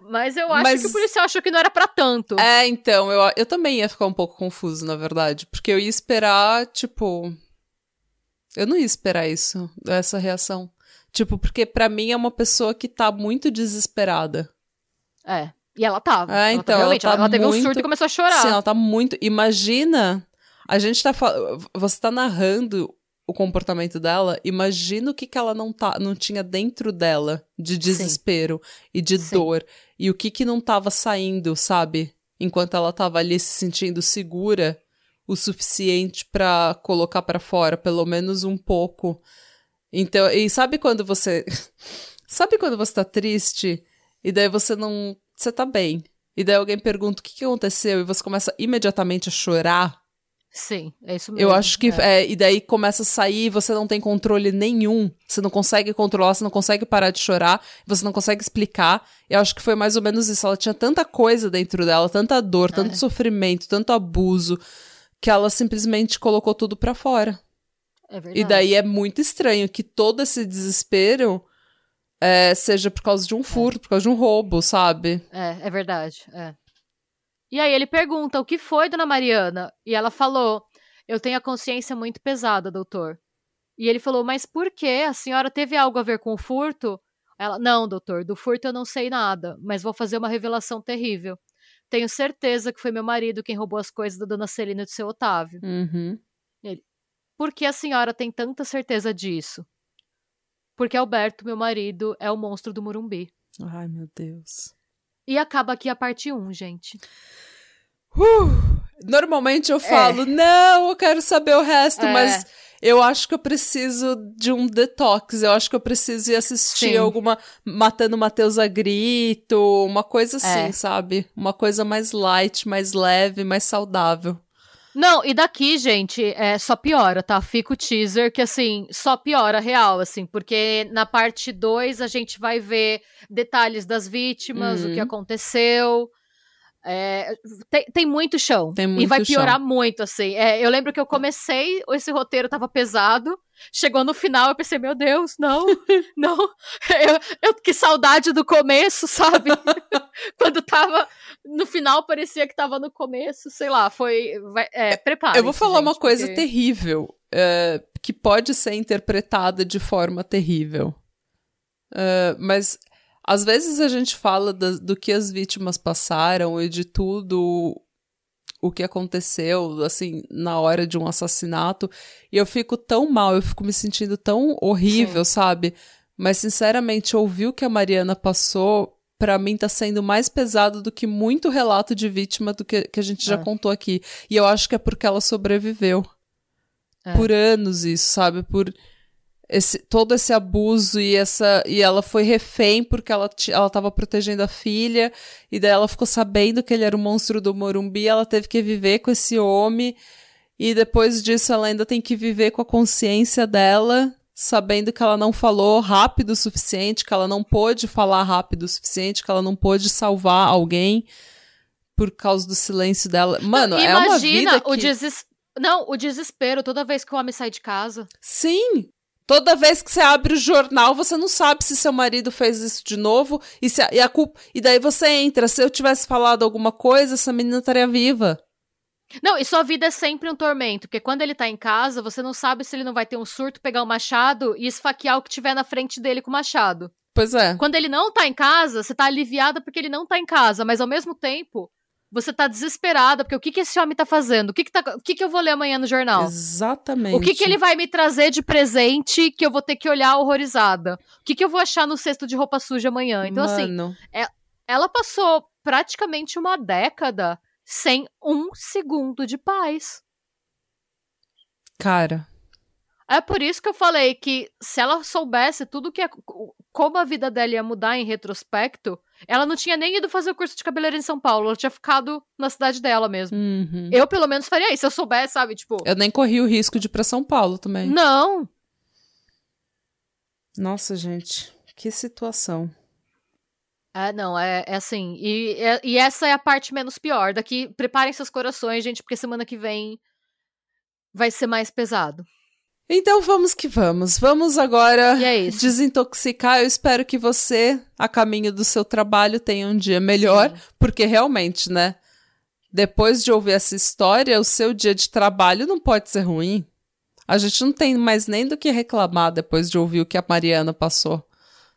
Speaker 2: Mas eu acho
Speaker 1: Mas-
Speaker 2: que o policial achou que não era pra tanto.
Speaker 1: É, então, eu, eu também ia ficar um pouco confuso, na verdade. Porque eu ia esperar, tipo. Eu não ia esperar isso, essa reação. Tipo, porque pra mim é uma pessoa que tá muito desesperada.
Speaker 2: É. E ela tava.
Speaker 1: É,
Speaker 2: Ela
Speaker 1: então,
Speaker 2: tá- realmente,
Speaker 1: ela
Speaker 2: ela,
Speaker 1: tá
Speaker 2: ela teve um
Speaker 1: muito-
Speaker 2: surto e começou a chorar.
Speaker 1: Sim, ela tá muito. Imagina. A gente tá falando. Você tá narrando o comportamento dela. Imagina o que, que ela não, tá, não tinha dentro dela de desespero e de
Speaker 2: Sim.
Speaker 1: dor. E o que, que não tava saindo, sabe? Enquanto ela tava ali se sentindo segura o suficiente pra colocar pra fora, pelo menos um pouco. Então, e sabe quando você. sabe quando você tá triste e daí você não. Você tá bem. e daí alguém pergunta o que, que aconteceu e você começa imediatamente a chorar.
Speaker 2: Sim, é isso mesmo.
Speaker 1: Eu acho que. É. É, e daí começa a sair, você não tem controle nenhum. Você não consegue controlar, você não consegue parar de chorar, você não consegue explicar. Eu acho que foi mais ou menos isso. Ela tinha tanta coisa dentro dela, tanta dor, tanto é. sofrimento, tanto abuso, que ela simplesmente colocou tudo pra fora.
Speaker 2: É verdade.
Speaker 1: E daí é muito estranho que todo esse desespero é, seja por causa de um é. furto, por causa de um roubo, sabe?
Speaker 2: É, é verdade. É. E aí ele pergunta: o que foi, dona Mariana? E ela falou: eu tenho a consciência muito pesada, doutor. E ele falou: mas por quê? A senhora teve algo a ver com o furto? Ela: não, doutor, do furto eu não sei nada, mas vou fazer uma revelação terrível. Tenho certeza que foi meu marido quem roubou as coisas da dona Celina e do seu Otávio.
Speaker 1: Uhum.
Speaker 2: Ele: por que a senhora tem tanta certeza disso? Porque Alberto, meu marido, é o monstro do Murumbi.
Speaker 1: Ai, meu Deus.
Speaker 2: E acaba aqui a parte 1, gente.
Speaker 1: Uh, normalmente eu é. falo, é. não, eu quero saber o resto, é. mas eu acho que eu preciso de um detox. Eu acho que eu preciso ir assistir Sim. alguma Matando Matheus a Grito, uma coisa assim, é. sabe? Uma coisa mais light, mais leve, mais saudável.
Speaker 2: Não, e daqui, gente, é, só piora, tá? Fica o teaser que, assim, só piora real, assim, porque na parte 2 a gente vai ver detalhes das vítimas, uhum. o que uhum. aconteceu. É, tem, tem, muito chão.
Speaker 1: Tem muito
Speaker 2: e vai piorar
Speaker 1: chão.
Speaker 2: muito, assim. É, eu lembro que eu comecei, esse roteiro tava pesado. Chegou no final, eu pensei, meu Deus, não, não. Eu, eu, que saudade do começo, sabe? Quando tava no final, parecia que tava no começo, sei lá, foi. É, prepara.
Speaker 1: Eu vou falar
Speaker 2: gente,
Speaker 1: uma coisa porque... terrível, é, que pode ser interpretada de forma terrível. Uh, mas às vezes a gente fala do, do que as vítimas passaram e de tudo o que aconteceu, assim, na hora de um assassinato, e eu fico tão mal, eu fico me sentindo tão horrível, Sim. sabe? Mas, sinceramente, ouvir o que a Mariana passou, para mim tá sendo mais pesado do que muito relato de vítima do que, que a gente já é. contou aqui. E eu acho que é porque ela sobreviveu. É. Por anos isso, sabe? Por esse, todo esse abuso e essa e ela foi refém porque ela ela estava protegendo a filha e daí ela ficou sabendo que ele era o monstro do Morumbi, ela teve que viver com esse homem e depois disso ela ainda tem que viver com a consciência dela, sabendo que ela não falou rápido o suficiente, que ela não pôde falar rápido o suficiente, que ela não pôde salvar alguém por causa do silêncio dela. Mano,
Speaker 2: não,
Speaker 1: é uma vida que...
Speaker 2: o desespero não, o desespero toda vez que o homem sai de casa.
Speaker 1: Sim, Toda vez que você abre o jornal, você não sabe se seu marido fez isso de novo e, se a, e a culpa. E daí você entra. Se eu tivesse falado alguma coisa, essa menina estaria viva.
Speaker 2: Não, e sua vida é sempre um tormento, porque quando ele tá em casa, você não sabe se ele não vai ter um surto, pegar o um machado e esfaquear o que tiver na frente dele com o machado.
Speaker 1: Pois é.
Speaker 2: Quando ele não tá em casa, você tá aliviada porque ele não tá em casa, mas ao mesmo tempo, você tá desesperada, porque o que que esse homem tá fazendo? O que que, tá, o que, que eu vou ler amanhã no jornal?
Speaker 1: Exatamente.
Speaker 2: O que que ele vai me trazer de presente que eu vou ter que olhar horrorizada? O que que eu vou achar no cesto de roupa suja amanhã? Então, assim, Mano. assim, é, ela passou praticamente uma década sem um segundo de paz.
Speaker 1: Cara,
Speaker 2: é por isso que eu falei que se ela soubesse tudo que é, como a vida dela ia mudar em retrospecto, ela não tinha nem ido fazer o curso de cabeleireiro em São Paulo, ela tinha ficado na cidade dela mesmo.
Speaker 1: Uhum.
Speaker 2: Eu, pelo menos, faria isso, se eu soubesse, sabe? Tipo.
Speaker 1: Eu nem corri o risco de ir pra São Paulo também.
Speaker 2: Não.
Speaker 1: Nossa, gente, que situação.
Speaker 2: É, não, é, é assim. E, é, e essa é a parte menos pior. Daqui, preparem seus corações, gente, porque semana que vem vai ser mais pesado.
Speaker 1: Então vamos que vamos. Vamos agora
Speaker 2: é
Speaker 1: desintoxicar. Eu espero que você, a caminho do seu trabalho, tenha um dia melhor, Sim. porque realmente, né? Depois de ouvir essa história, o seu dia de trabalho não pode ser ruim. A gente não tem mais nem do que reclamar depois de ouvir o que a Mariana passou.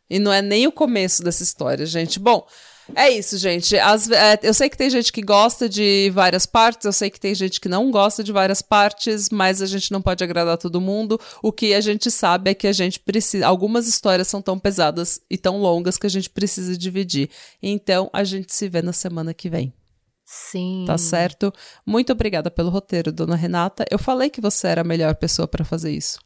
Speaker 1: E não é nem o começo dessa história, gente. Bom, é isso, gente. As, é, eu sei que tem gente que gosta de várias partes, eu sei que tem gente que não gosta de várias partes, mas a gente não pode agradar todo mundo. O que a gente sabe é que a gente precisa. Algumas histórias são tão pesadas e tão longas que a gente precisa dividir. Então a gente se vê na semana que vem.
Speaker 2: Sim.
Speaker 1: Tá certo? Muito obrigada pelo roteiro, dona Renata. Eu falei que você era a melhor pessoa para fazer isso.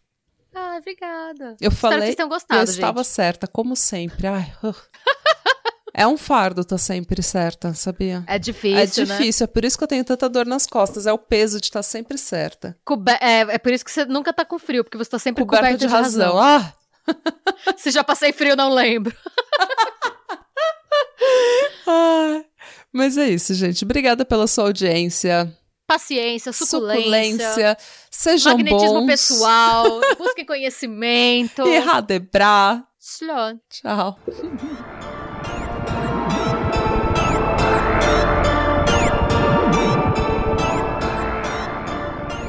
Speaker 2: Ah, obrigada.
Speaker 1: Eu
Speaker 2: Espero
Speaker 1: falei.
Speaker 2: Que vocês tenham gostado,
Speaker 1: eu
Speaker 2: gente.
Speaker 1: estava certa, como sempre. Ai. É um fardo tá sempre certa, sabia?
Speaker 2: É difícil,
Speaker 1: É
Speaker 2: né?
Speaker 1: difícil, é por isso que eu tenho tanta dor nas costas. É o peso de estar sempre certa.
Speaker 2: Cobe- é, é por isso que você nunca tá com frio, porque você tá sempre
Speaker 1: Coberta
Speaker 2: coberta
Speaker 1: de razão. Ah!
Speaker 2: Se já passei frio, não lembro.
Speaker 1: ah! Mas é isso, gente. Obrigada pela sua audiência.
Speaker 2: Paciência, suculência,
Speaker 1: Suculência. Sejam
Speaker 2: magnetismo
Speaker 1: bons.
Speaker 2: pessoal, busquem conhecimento.
Speaker 1: E radebra.
Speaker 2: Slon.
Speaker 1: Tchau.